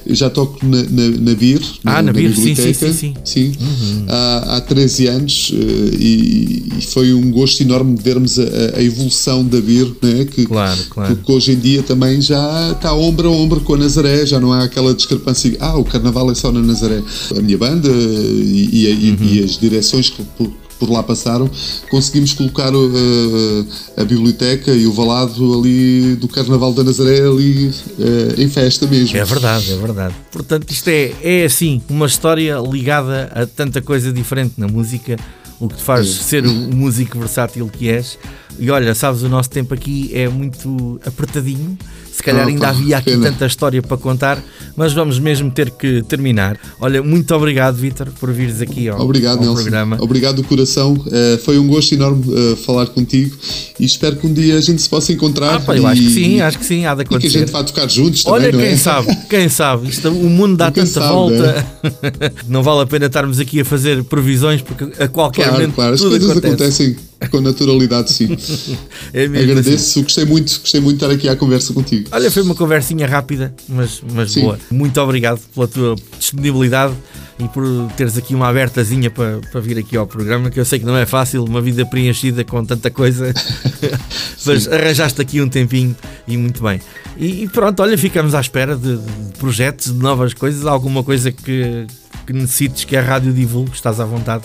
Speaker 3: eu já toco na, na, na BIR,
Speaker 2: Ah, na BIR, sim,
Speaker 3: biblioteca,
Speaker 2: sim, sim, Uhum.
Speaker 3: há, há 13 anos, eh, e, e foi um gosto enorme vermos a, a evolução da BIR, né, que,
Speaker 2: Claro, claro.
Speaker 3: que hoje em dia também já está ombro a ombro com a Nazaré, já não há aquela discrepância, ah, o carnaval é só na Nazaré. A minha banda e, e-
Speaker 2: Uhum.
Speaker 3: e as direções que por, por lá passaram, conseguimos colocar uh, a biblioteca e o valado ali do Carnaval da Nazaré ali uh, em festa mesmo.
Speaker 2: É verdade, é verdade. Portanto, isto é, é assim, uma história ligada a tanta coisa diferente na música, o que te faz
Speaker 3: É.
Speaker 2: ser o músico versátil que és. E olha, sabes, o nosso tempo aqui é muito apertadinho. Se calhar ainda havia aqui tanta história para contar, mas vamos mesmo ter que terminar. Olha, muito obrigado, Vítor, por vires aqui ao,
Speaker 3: Obrigado,
Speaker 2: ao
Speaker 3: Nelson.
Speaker 2: programa.
Speaker 3: Obrigado do coração. Uh, foi um gosto enorme uh, falar contigo e espero que um dia a gente se possa encontrar.
Speaker 2: Ah, pá, eu
Speaker 3: e,
Speaker 2: acho que sim, acho que sim, há de
Speaker 3: E que a
Speaker 2: acontecer.
Speaker 3: gente vá tocar juntos
Speaker 2: Olha,
Speaker 3: também, não
Speaker 2: quem
Speaker 3: é?
Speaker 2: sabe, quem sabe, Isto, o mundo dá tanta
Speaker 3: sabe,
Speaker 2: volta, (laughs) não vale a pena estarmos aqui a fazer previsões, porque a qualquer
Speaker 3: Claro,
Speaker 2: momento
Speaker 3: claro. As
Speaker 2: tudo
Speaker 3: coisas
Speaker 2: acontece.
Speaker 3: acontecem (laughs) com naturalidade, sim. (laughs)
Speaker 2: É mesmo assim.
Speaker 3: Agradeço, gostei muito, gostei muito de estar aqui à conversa contigo.
Speaker 2: Olha, foi uma conversinha rápida, mas, mas
Speaker 3: Sim.
Speaker 2: boa. Muito obrigado pela tua disponibilidade e por teres aqui uma abertazinha para, para vir aqui ao programa, que eu sei que não é fácil, uma vida preenchida com tanta coisa, (laughs) mas arranjaste aqui um tempinho e muito bem. E, e pronto, olha, ficamos à espera de, de projetos, de novas coisas, alguma coisa que
Speaker 6: que necessites que a rádio divulgue, estás à vontade.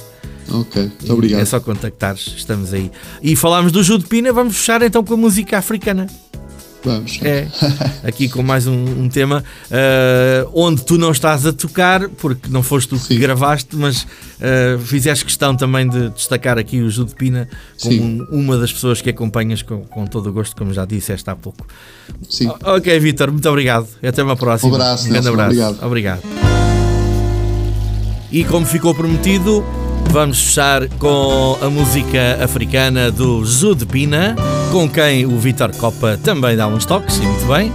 Speaker 3: Ok, muito obrigado.
Speaker 6: É só contactares, estamos aí. E falámos do Ju de Pina, vamos fechar então com a música africana.
Speaker 3: Vamos.
Speaker 6: É, (laughs) aqui com mais um, um tema uh, onde tu não estás a tocar, porque não foste tu que
Speaker 3: Sim.
Speaker 6: gravaste, mas uh, fizeste questão também de destacar aqui o Ju de Pina como um- uma das pessoas que acompanhas com, com todo o gosto, como já disseste há pouco.
Speaker 3: Sim.
Speaker 6: Ok, Vitor, muito obrigado. E até uma próxima.
Speaker 3: Um abraço,
Speaker 6: grande
Speaker 3: Nelson,
Speaker 6: abraço.
Speaker 3: obrigado.
Speaker 6: obrigado. E como ficou prometido, vamos fechar com a música africana do Zud Pina, com quem o Vitor Copa também dá uns toques, e muito bem.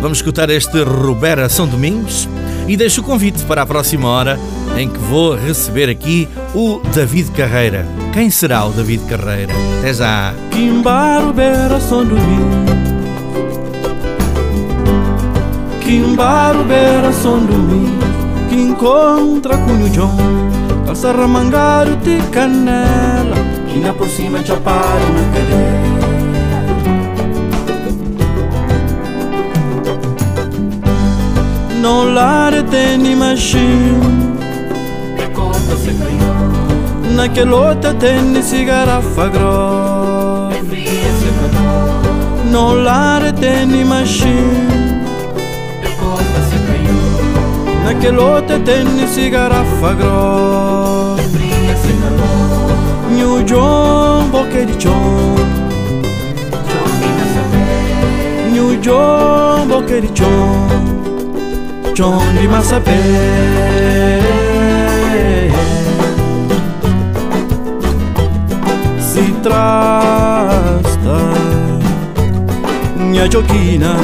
Speaker 6: Vamos escutar este Rubera São Domingos e deixo o convite para a próxima hora em que vou receber aqui o David Carreira. Quem será o David Carreira? Até já!
Speaker 2: Kimbaro Bera São Domingos Kimbaro Bera São Domingos Que encontra com o John Calça ramangaro de canela E na por cima chaparo na cadeira Não lare tem machine. Naquele outra tem cigarra grossa Non l'are teni machine Naquele outro teni cigarra grossa. New John Boque de John New John Boque de John John di Massapé Si trasta. Minha joquina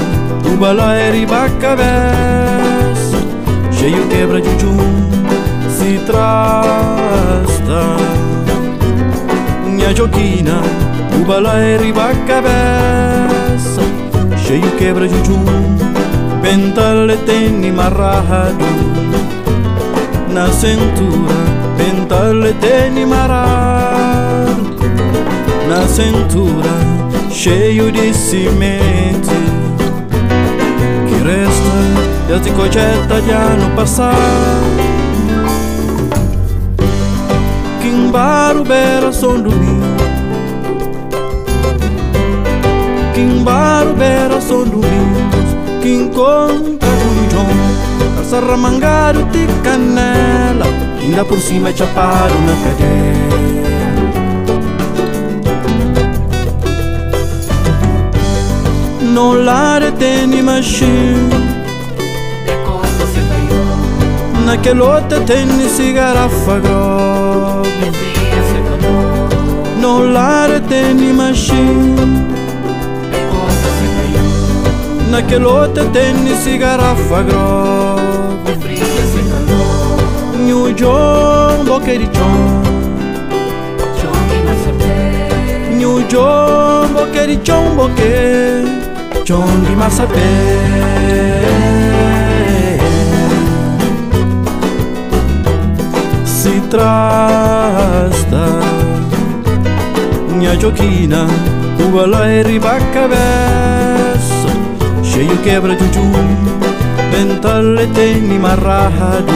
Speaker 2: O balão é riba a cabeça Cheio quebra de jum Se trasta. Minha joquina O é riba a cabeça. Cheio quebra de jum Pentale tem marrado. Na cintura Pentale tem marrado. Na cintura, cheio de semente que resta desde cogeta de ano passado. Kimbaro Bera São Domingos, Kimbaro Bera São Domingos, que encontra um John, calça ramangaro de canela, ainda por cima é chapado na cadeira. Non l'are teni machine Naquele outro teni cigarra grossa Non l'are teni machine Naquele outro teni cigarra grossa New John Boque de John. New John Boque de John Boque John di Massapé Si trasta Minha joquina O balão é riba a cabeça Cheio quebra de jum Pentale tem marrado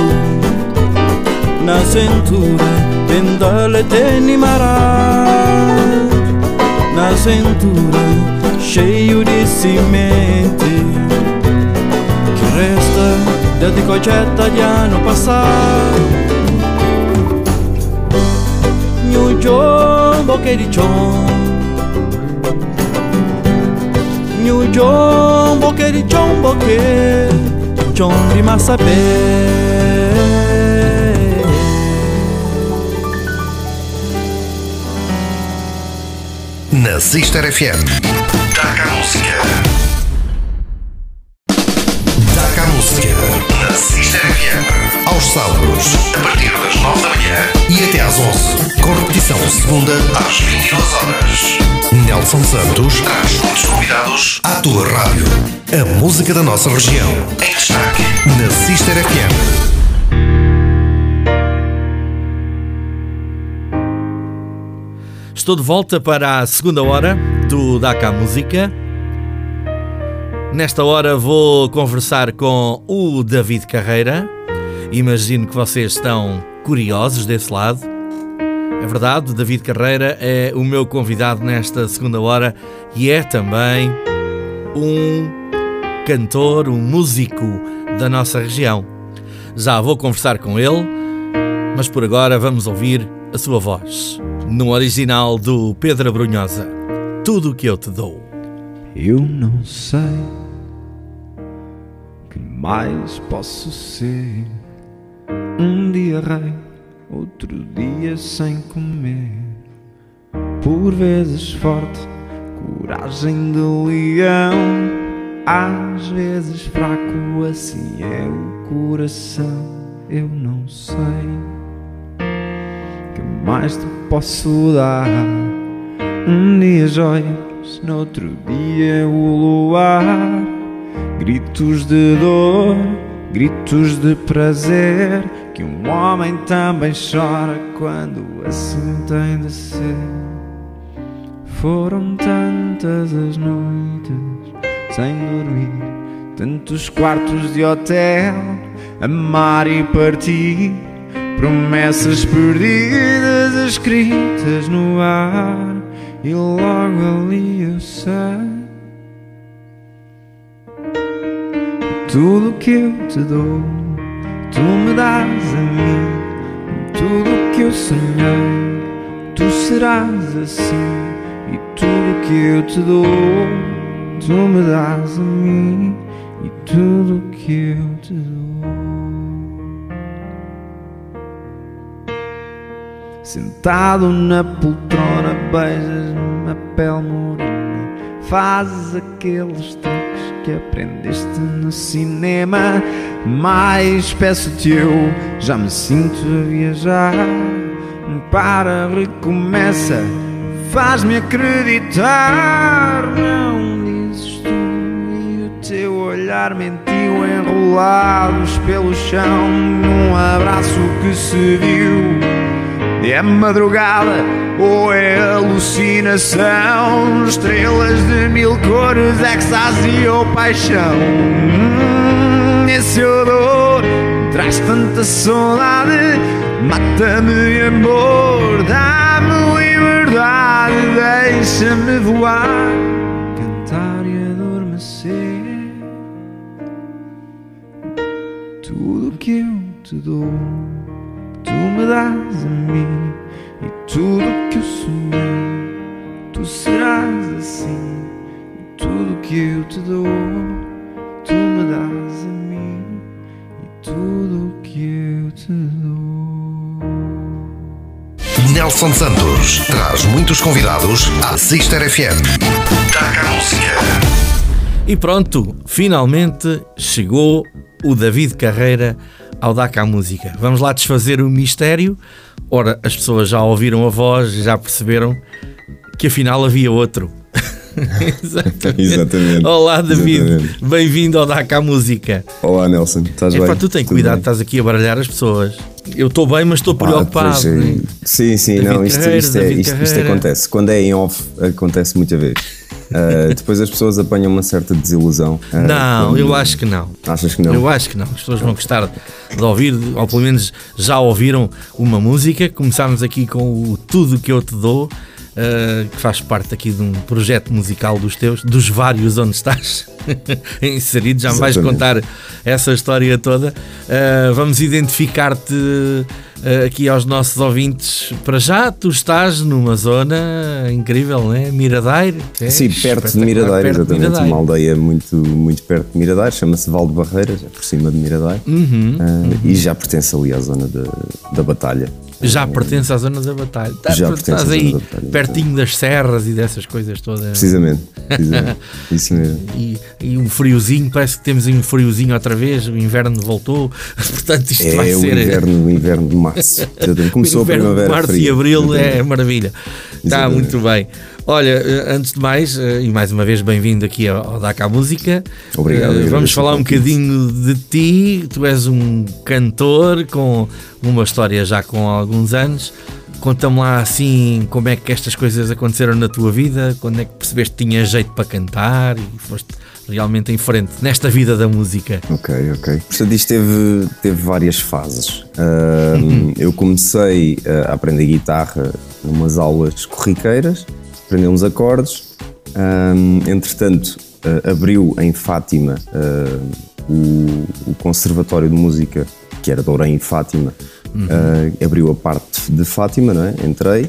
Speaker 2: Na cintura Pentale tem marrado Na cintura Cheio de semente Que resta desde cogeta de ano passado New John Boque de John New John Boque de John Boque John de Massapé
Speaker 1: Na Sister FM. Nelson Santos traz muitos convidados à tua rádio. A música da nossa região. Em destaque. Na Sister FM.
Speaker 6: Estou de volta para a segunda hora do Daca Música. Nesta hora vou conversar com o David Carreira
Speaker 2: Imagino que vocês estão curiosos desse lado. É verdade, David Carreira é o meu convidado nesta segunda hora e é também um cantor, um músico da nossa região. Já vou conversar com ele, mas por agora vamos ouvir a sua voz, no original do Pedro Brunhosa. Tudo o que eu te dou.
Speaker 7: Eu não sei que mais posso ser. Um dia rei, outro dia sem comer. Por vezes forte, coragem de leão. Às vezes fraco, assim é o coração. Eu não sei que mais te posso dar. Um dia joias, no outro dia o luar. Gritos de dor, gritos de prazer. Que um homem também chora quando assim tem de ser. Foram tantas as noites sem dormir, tantos quartos de hotel, amar e partir. Promessas perdidas escritas no ar E logo ali eu sei Tudo que eu te dou Tu me dás a mim Tudo que eu sonhei. Tu serás assim E tudo que eu te dou. Tu me dás a mim E tudo que eu te dou. Sentado na poltrona, beijas-me a pele morena, fazes aqueles truques que aprendeste no cinema. Mais peço-te eu, já me sinto a viajar. Para, recomeça, faz-me acreditar. Não dizes tu e o teu olhar mentiu, enrolados pelo chão, num abraço que se viu. É madrugada ou é alucinação? Estrelas de mil cores, êxtase ou paixão? Hum, esse odor traz tanta saudade. Mata-me, amor, dá-me liberdade. Deixa-me voar, cantar e adormecer. Tudo que eu te dou tu me dás a mim e tudo que eu sonhei, tu serás assim. E tudo que eu te dou, tu me dás a mim e tudo que eu te dou.
Speaker 1: Nelson Santos traz muitos convidados à Sister FM. Taca a música.
Speaker 2: E pronto, finalmente chegou o David Carreira ao DAC à Música. Vamos lá desfazer o mistério. Ora, as pessoas já ouviram a voz, já perceberam que afinal havia outro. (laughs) Exatamente.
Speaker 8: Exatamente.
Speaker 2: Olá, David. Bem-vindo ao DAC à Música.
Speaker 8: Olá Nelson, estás
Speaker 2: Epá,
Speaker 8: bem?
Speaker 2: tu tens cuidado,
Speaker 8: bem?
Speaker 2: estás aqui a baralhar as pessoas. Eu estou bem, mas estou
Speaker 8: Pá,
Speaker 2: preocupado.
Speaker 8: é.
Speaker 2: né?
Speaker 8: Sim, sim,
Speaker 2: David
Speaker 8: não, isto, isto, é, isto, isto acontece. Quando é em off, acontece muita vez. Ah, depois as pessoas apanham uma certa desilusão. Ah,
Speaker 2: Não,
Speaker 8: quando-
Speaker 2: eu acho que não.
Speaker 8: Achas que não?
Speaker 2: Eu acho que não. As pessoas vão gostar de ouvir, ou pelo menos já ouviram uma música. Começámos aqui com o Tudo Que Eu Te Dou, eh, que faz parte aqui de um projeto musical dos teus, dos vários onde estás (laughs) inserido. Já me vais contar essa história toda. Eh, vamos identificar-te eh, aqui aos nossos ouvintes. Para já, tu estás numa zona incrível, não é? Miradeiro. é
Speaker 8: Sim, perto de Miradeiro,
Speaker 2: perto de
Speaker 8: exatamente.
Speaker 2: Miradeiro.
Speaker 8: Uma aldeia muito, muito perto de Miradeiro, chama-se Val de Barreiras, é por cima de Miradeiro.
Speaker 2: Uhum,
Speaker 8: Ah, E já pertence ali à zona da, da Batalha.
Speaker 2: Já pertence à zona da batalha. Tá,
Speaker 8: Já pertence
Speaker 2: estás aí
Speaker 8: batalha,
Speaker 2: pertinho das serras e dessas coisas todas.
Speaker 8: Precisamente, precisamente. (laughs) Isso mesmo.
Speaker 2: E, e um friozinho, parece que temos aí um friozinho outra vez, o inverno voltou, (laughs) portanto isto vai
Speaker 8: É o
Speaker 2: ser.
Speaker 8: inverno, o inverno de março. (laughs) Começou
Speaker 2: o
Speaker 8: a
Speaker 2: inverno de
Speaker 8: primavera
Speaker 2: março
Speaker 8: fria.
Speaker 2: e abril é
Speaker 8: Exatamente.
Speaker 2: maravilha. Está
Speaker 8: Exatamente.
Speaker 2: muito bem. Olha, eh, antes de mais, eh, e mais uma vez bem-vindo aqui ao DACA Música.
Speaker 8: Obrigado,
Speaker 2: Eh, Vamos falar um bocadinho de ti. Tu és um cantor com uma história já com alguns anos. Conta-me lá assim como é que estas coisas aconteceram na tua vida, quando é que percebeste que tinha jeito para cantar e foste realmente em frente nesta vida da música.
Speaker 8: Ok, ok. Portanto, isto teve, teve várias fases. Ahm, Eu comecei a aprender guitarra numas aulas corriqueiras, aprender uns acordes. Ahm, entretanto, ah, abriu em Fátima ah, o, o Conservatório de Música, que era de Orem e Fátima, ah, abriu a parte de Fátima, não é? Entrei.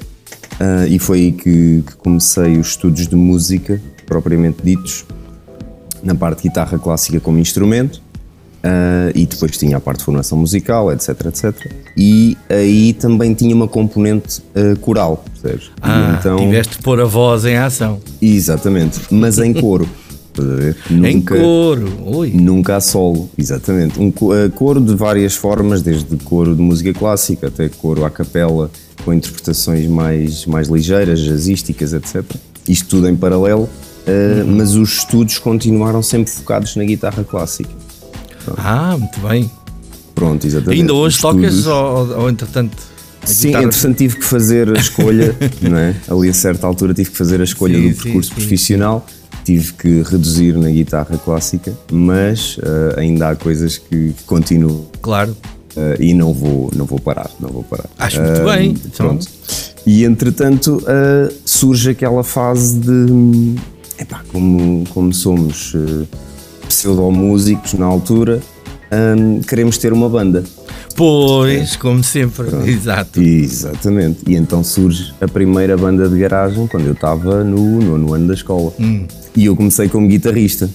Speaker 8: e foi aí que, que comecei os estudos de música, propriamente ditos, na parte de guitarra clássica como instrumento ah, e depois tinha a parte de formação musical, etc, etc. E aí também tinha uma componente ah, coral, percebes?
Speaker 2: Ah, tiveste de pôr a voz em ação.
Speaker 8: Exatamente, mas em coro. (laughs) estás a ver?
Speaker 2: Em
Speaker 8: Nunca-
Speaker 2: coro. Ui.
Speaker 8: Nunca a solo, exatamente. Um eh, coro de várias formas, desde coro de música clássica até coro à capela, com interpretações mais, mais ligeiras, jazzísticas, etc. Isto tudo em paralelo, eh, mas os estudos continuaram sempre focados na guitarra clássica.
Speaker 2: Ah, muito bem.
Speaker 8: Pronto, exatamente.
Speaker 2: Ainda hoje tocas ou, ou, entretanto?
Speaker 8: Sim,
Speaker 2: guitarra-
Speaker 8: entretanto tive que fazer a escolha, (laughs) não é? Ali a certa altura tive que fazer a escolha
Speaker 2: Sim,
Speaker 8: do
Speaker 2: sim,
Speaker 8: percurso
Speaker 2: sim.
Speaker 8: profissional, tive que reduzir na guitarra clássica, mas eh, ainda há coisas que continuo
Speaker 2: Claro.
Speaker 8: Uh, e não vou, não vou parar, não vou parar.
Speaker 2: Acho muito
Speaker 8: Uh,
Speaker 2: bem, então.
Speaker 8: Pronto. E entretanto uh, surge aquela fase de epá, como, como somos uh, pseudomúsicos na altura, um, queremos ter uma banda.
Speaker 2: Pois, como sempre. Exato.
Speaker 8: Exatamente. E então surge a primeira banda de garagem quando eu estava no nono ano da escola. E eu comecei como guitarrista.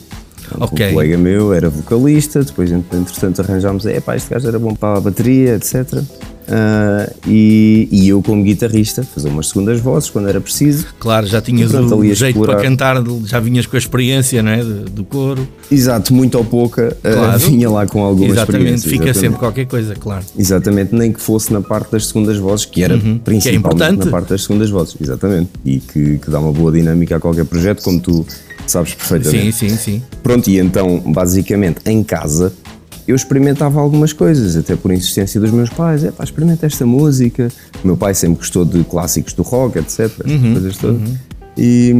Speaker 8: Portanto,
Speaker 2: Hum. Ok.
Speaker 8: Um colega meu era vocalista, depois entretanto arranjámos, é pá, este gajo era bom para a bateria, etc. Ah, e, e eu como guitarrista, fazer umas segundas vozes quando era preciso.
Speaker 2: Claro, já tinhas
Speaker 8: Pronto,
Speaker 2: o jeito
Speaker 8: explorar.
Speaker 2: para cantar, já vinhas com a experiência não é? do, do coro.
Speaker 8: Exato, muito ou pouca, ah,
Speaker 2: Claro. (laughs)
Speaker 8: vinha lá com alguma
Speaker 2: Exatamente,
Speaker 8: experiência.
Speaker 2: fica
Speaker 8: exatamente.
Speaker 2: sempre qualquer coisa, claro.
Speaker 8: Exatamente, nem que fosse na parte das segundas vozes, que era
Speaker 2: Uhum, que é
Speaker 8: principalmente na parte das segundas vozes, exatamente. E que, que dá uma boa dinâmica a qualquer projeto, como tu sabes
Speaker 2: Sim,
Speaker 8: perfeitamente.
Speaker 2: sim, sim.
Speaker 8: Pronto, e então, basicamente, em casa, eu experimentava algumas coisas, até por insistência dos meus pais. É pá, experimenta esta música. O meu pai sempre gostou de clássicos do rock, etc. Estas
Speaker 2: Uhum,
Speaker 8: coisas todas. E,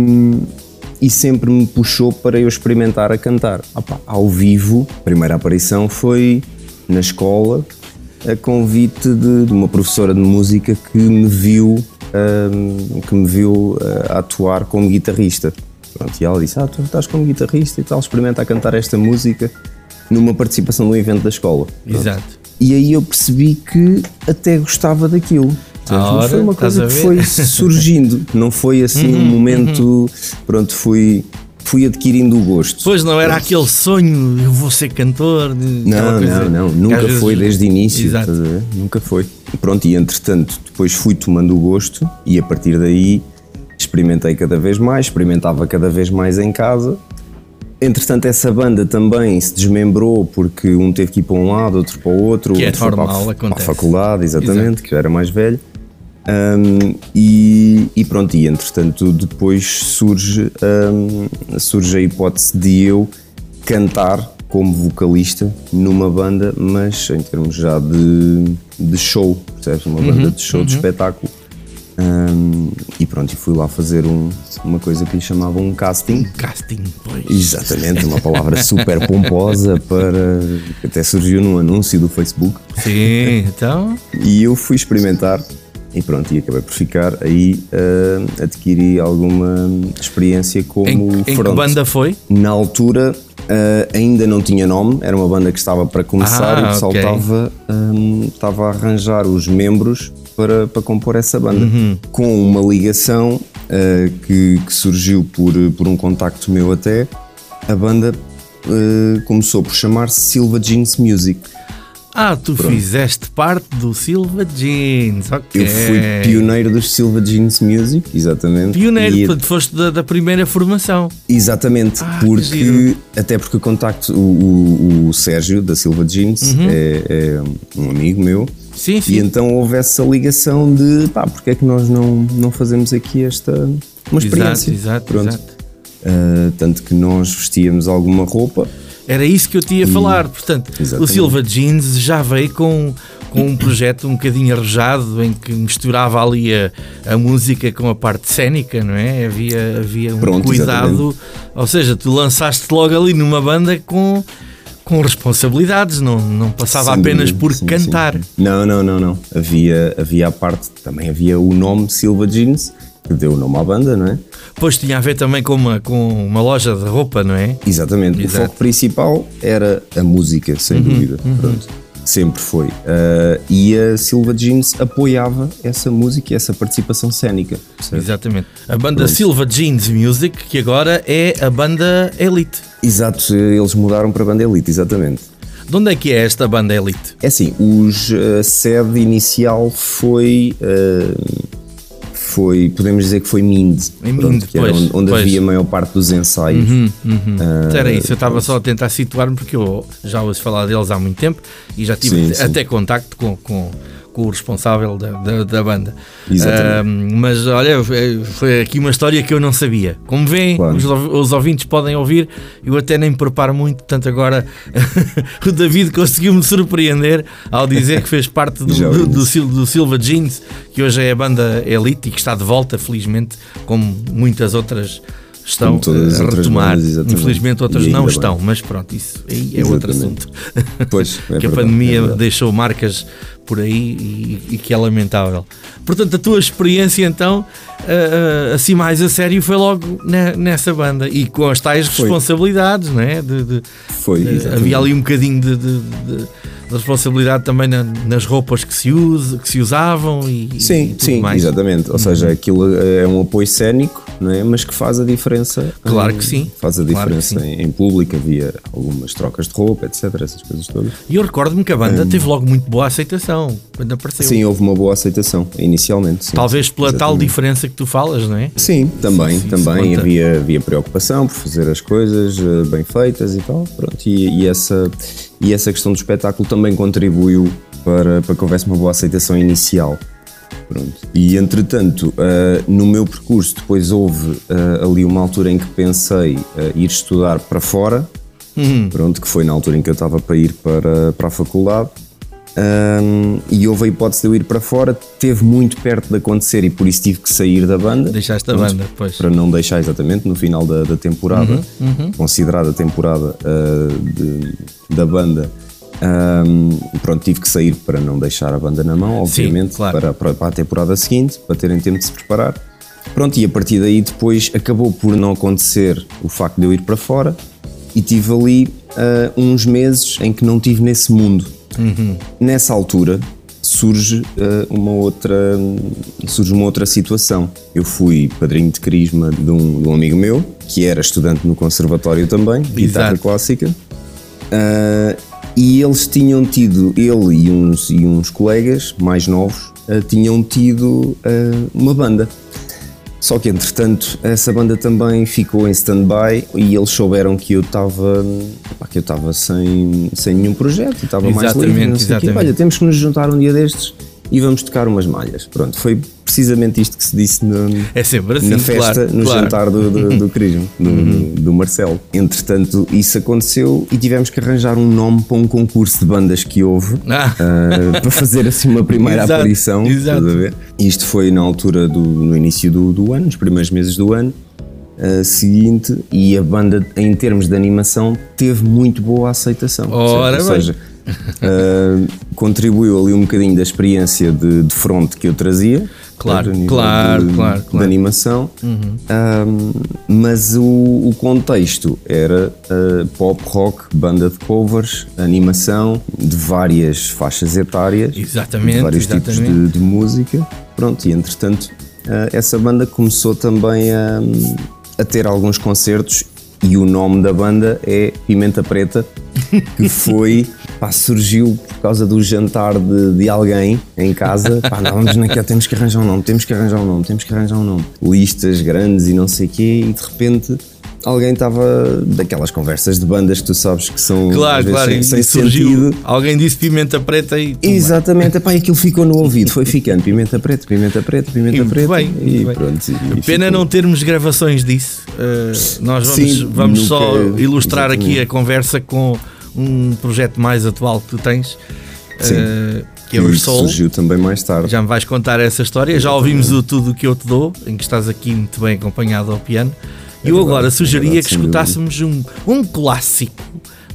Speaker 8: e sempre me puxou para eu experimentar a cantar. Pá, ao vivo, a primeira aparição foi na escola, a convite de, de uma professora de música que me viu, hum, que me viu ah, atuar como guitarrista. Pronto, e ela disse: Ah, tu estás como guitarrista e tal, experimenta a cantar esta música numa participação num evento da escola. Pronto.
Speaker 2: Exato.
Speaker 8: E aí eu percebi que até gostava daquilo. Portanto,
Speaker 2: Ora,
Speaker 8: mas foi uma coisa que foi (laughs) surgindo, não foi assim um momento. Pronto, fui, fui adquirindo o gosto.
Speaker 2: Pois não era aquele sonho, eu vou ser cantor.
Speaker 8: Não, não, não, nunca
Speaker 2: às vezes-
Speaker 8: foi desde o início.
Speaker 2: Exato.
Speaker 8: Nunca foi. Pronto, e entretanto, depois fui tomando o gosto e a partir daí experimentei cada vez mais, experimentava cada vez mais em casa. Entretanto, essa banda também se desmembrou porque um teve que ir para um lado, outro para o outro,
Speaker 2: Que é
Speaker 8: outro foi para, a-
Speaker 2: normal,
Speaker 8: para a faculdade, exatamente, que já era mais velho. Um, e, e pronto, e entretanto depois surge, um, surge a hipótese de eu cantar como vocalista numa banda, mas em termos já de, de show, percebes? Uma banda de show, de espetáculo. Um, e pronto, fui lá fazer um- uma coisa que lhe chamavam um casting.
Speaker 2: Casting, pois.
Speaker 8: Exatamente, uma palavra super pomposa para. que até surgiu num anúncio do Facebook.
Speaker 2: Sim, então.
Speaker 8: E eu fui experimentar e pronto, e acabei por ficar. Aí ah, adquiri alguma experiência como
Speaker 2: Em, em que banda foi?
Speaker 8: Na altura ah, ainda não tinha nome, era uma banda que estava para começar
Speaker 2: Ah,
Speaker 8: e o pessoal
Speaker 2: ok.
Speaker 8: estava, ah, estava a arranjar os membros para, para compor essa banda.
Speaker 2: Uhum.
Speaker 8: Com uma ligação ah, que, que surgiu por, por um contacto meu até, a banda ah, começou por chamar-se Silva Jeans Music.
Speaker 2: Ah, tu fizeste parte do Silva Jeans, ok.
Speaker 8: Eu fui pioneiro dos Silva Jeans Music, exatamente.
Speaker 2: Pioneiro,
Speaker 8: E-
Speaker 2: portanto, foste da, da primeira formação.
Speaker 8: Exatamente,
Speaker 2: Ah, que
Speaker 8: porque até porque o contacto, o, o- o Sérgio da Silva Jeans é, é um amigo meu.
Speaker 2: Sim, sim.
Speaker 8: E então houve essa ligação de pá, porque é que nós não, não fazemos aqui esta uma experiência?
Speaker 2: exato,
Speaker 8: Pronto.
Speaker 2: exato.
Speaker 8: Ah, tanto que nós vestíamos alguma roupa
Speaker 2: Era isso que eu te ia falar. Portanto, o
Speaker 8: Exatamente.
Speaker 2: Silva Jeans já veio com com um projeto um bocadinho arrojado em que misturava ali a, a música com a parte cénica, não é? Havia, havia um
Speaker 8: Pronto,
Speaker 2: cuidado, ou seja, tu lançaste logo ali numa banda com, com responsabilidades, não, não passava
Speaker 8: Sem
Speaker 2: apenas por
Speaker 8: sim,
Speaker 2: cantar.
Speaker 8: sim. Não, não, não, não. Havia, havia a parte, também havia o nome Silva Jeans, que deu o nome à banda, não é?
Speaker 2: Depois tinha a ver também com uma, com uma loja de roupa, não é?
Speaker 8: Exatamente.
Speaker 2: Exato. Uhum,
Speaker 8: O foco principal era a música, sem dúvida. Pronto. Sempre foi. Ah, e a Silva Jeans apoiava essa música e essa participação cénica. percebe?
Speaker 2: Exatamente. A banda
Speaker 8: Pronto.
Speaker 2: Silva Jeans Music, que agora é a banda Elite.
Speaker 8: Exato, eles mudaram para a banda Elite, exatamente.
Speaker 2: De onde é que é esta banda Elite?
Speaker 8: É assim, os, a sede inicial foi. ah, foi, podemos dizer que foi Mind,
Speaker 2: Em
Speaker 8: pronto,
Speaker 2: Mind,
Speaker 8: que era
Speaker 2: pois,
Speaker 8: onde,
Speaker 2: pois.
Speaker 8: havia a maior parte dos ensaios. Ah,
Speaker 2: Era isso, eu estava só a tentar situar-me porque eu já ouço falar deles há muito tempo e já tive
Speaker 8: Sim,
Speaker 2: até,
Speaker 8: sim.
Speaker 2: contacto com, com, com o responsável da, da, da banda.
Speaker 8: Exatamente.
Speaker 2: Ah, mas olha, foi- aqui uma história que eu não sabia. Como veem,
Speaker 8: Claro.
Speaker 2: os, os ouvintes podem ouvir, eu até nem me preparo muito, portanto agora (laughs) o David conseguiu-me surpreender ao dizer que fez parte do, do, do, do Silva Jeans, que hoje é a banda Elite e que está de volta, felizmente, como muitas outras estão
Speaker 8: as
Speaker 2: a retomar.
Speaker 8: bandas.
Speaker 2: Infelizmente outras não
Speaker 8: bem.
Speaker 2: estão, mas pronto, isso aí é outro
Speaker 8: Exatamente.
Speaker 2: assunto. (laughs)
Speaker 8: Pois, é
Speaker 2: que a
Speaker 8: verdade,
Speaker 2: pandemia
Speaker 8: é
Speaker 2: deixou marcas por aí e, e que é lamentável. Portanto, a tua experiência então, ah, ah, assim mais a sério, foi logo ne- nessa banda e com as tais
Speaker 8: Foi.
Speaker 2: responsabilidades, não é? De, de-
Speaker 8: Foi, exatamente.
Speaker 2: havia ali um bocadinho de, de- de- de responsabilidade também na- nas roupas que se, usa, que se usavam e, e
Speaker 8: Sim,
Speaker 2: tudo
Speaker 8: sim,
Speaker 2: mais.
Speaker 8: exatamente. Ou seja, aquilo é um apoio cénico, não é? mas que faz a diferença.
Speaker 2: Claro
Speaker 8: em-
Speaker 2: que sim.
Speaker 8: Faz a
Speaker 2: Claro
Speaker 8: diferença em, em público. Havia algumas trocas de roupa, etc. Essas coisas todas.
Speaker 2: E eu recordo-me que a banda teve logo muito boa aceitação quando apareceu.
Speaker 8: Hum. Sim, houve uma boa aceitação inicialmente. sim.
Speaker 2: Talvez pela tal
Speaker 8: Exatamente.
Speaker 2: diferença que tu falas, não é?
Speaker 8: Sim, também,
Speaker 2: Sim, sim,
Speaker 8: também havia, havia preocupação por fazer as coisas eh, bem feitas e tal. Pronto, e, e essa, e essa questão do espetáculo também contribuiu para, para que houvesse uma boa aceitação inicial. Pronto. E entretanto, eh, no meu percurso, depois houve eh, ali uma altura em que pensei eh, ir estudar para fora, pronto, que foi na altura em que eu estava para ir para, para a faculdade. Ahm, e houve a hipótese de eu ir para fora, teve muito perto de acontecer e por isso tive que sair da banda.
Speaker 2: Deixaste a banda, pois.
Speaker 8: Para não deixar exatamente no final da, da temporada,
Speaker 2: Uhum,
Speaker 8: considerada a temporada ah, de- da banda. ahm, pronto, tive que sair para não deixar a banda na mão, obviamente,
Speaker 2: claro.
Speaker 8: para, para, para a temporada seguinte, para terem tempo de se preparar. Pronto, e a partir daí depois acabou por não acontecer o facto de eu ir para fora e tive ali ah, uns meses em que não tive nesse mundo. Nessa altura surge ah, uma outra surge uma outra situação. Eu fui padrinho de crisma de um, de um amigo meu que era estudante no conservatório também, de guitarra
Speaker 2: Exato.
Speaker 8: clássica. Ah, e eles tinham tido, ele e uns, e uns colegas mais novos, ah, tinham tido uma banda. Só que entretanto essa banda também ficou em stand-by e eles souberam que eu estava que eu estava sem, sem nenhum projeto e estava mais livre. não sei o quê.
Speaker 2: exatamente.
Speaker 8: Olha, temos que nos juntar um dia destes e vamos tocar umas malhas. Pronto, foi precisamente isto que se disse no,
Speaker 2: É sempre assim,
Speaker 8: na festa,
Speaker 2: claro,
Speaker 8: no
Speaker 2: claro.
Speaker 8: jantar do, do, do (laughs) Crismo, do, do Marcelo. Entretanto, isso aconteceu e tivemos que arranjar um nome para um concurso de bandas que houve
Speaker 2: Ah.
Speaker 8: ah, para fazer assim uma (laughs) primeira
Speaker 2: Exato,
Speaker 8: aparição.
Speaker 2: exato.
Speaker 8: Isto foi na altura do no início do, do ano, nos primeiros meses do ano. ah, seguinte e a banda em termos de animação teve muito boa aceitação
Speaker 2: Ora
Speaker 8: Ou seja, ah, contribuiu ali um bocadinho da experiência de, de front que eu trazia
Speaker 2: Claro, claro,
Speaker 8: de,
Speaker 2: claro,
Speaker 8: de
Speaker 2: claro. Uhum.
Speaker 8: animação Um, mas o, o contexto era uh, pop rock, banda de covers, animação de várias faixas etárias,
Speaker 2: Exatamente,
Speaker 8: de vários tipos
Speaker 2: exatamente.
Speaker 8: de, de música. Pronto, e entretanto, uh, essa banda começou também a, a ter alguns concertos. E o nome da banda é Pimenta Preta, que foi, pá, surgiu por causa do jantar de, de alguém em casa. Pá, andávamos naquela, temos que arranjar um nome, temos que arranjar um nome, temos que arranjar um nome. Listas grandes e não sei o quê, e de repente alguém estava daquelas conversas de bandas que tu sabes que são
Speaker 2: Claro, claro,
Speaker 8: sem, sem
Speaker 2: surgiu.
Speaker 8: sentido.
Speaker 2: Alguém disse pimenta preta e.
Speaker 8: Exatamente, epá, aquilo ficou no ouvido, foi ficando pimenta preta, pimenta preta, pimenta
Speaker 2: E
Speaker 8: preta.
Speaker 2: bem,
Speaker 8: e
Speaker 2: bem.
Speaker 8: pronto. e-
Speaker 2: Pena
Speaker 8: ficou.
Speaker 2: não termos gravações disso. Uh, nós vamos,
Speaker 8: Sim,
Speaker 2: vamos só
Speaker 8: nunca-
Speaker 2: ilustrar aqui
Speaker 8: exatamente.
Speaker 2: a conversa com um projeto mais atual que tu tens.
Speaker 8: Sim.
Speaker 2: Uh, que é o Soul.
Speaker 8: surgiu também mais tarde.
Speaker 2: Já me vais contar essa história. Já ouvimos o Tudo o que eu te dou, em que estás aqui muito bem acompanhado ao piano. E eu
Speaker 8: verdade,
Speaker 2: agora
Speaker 8: é
Speaker 2: sugeria
Speaker 8: verdade,
Speaker 2: que escutássemos um, um clássico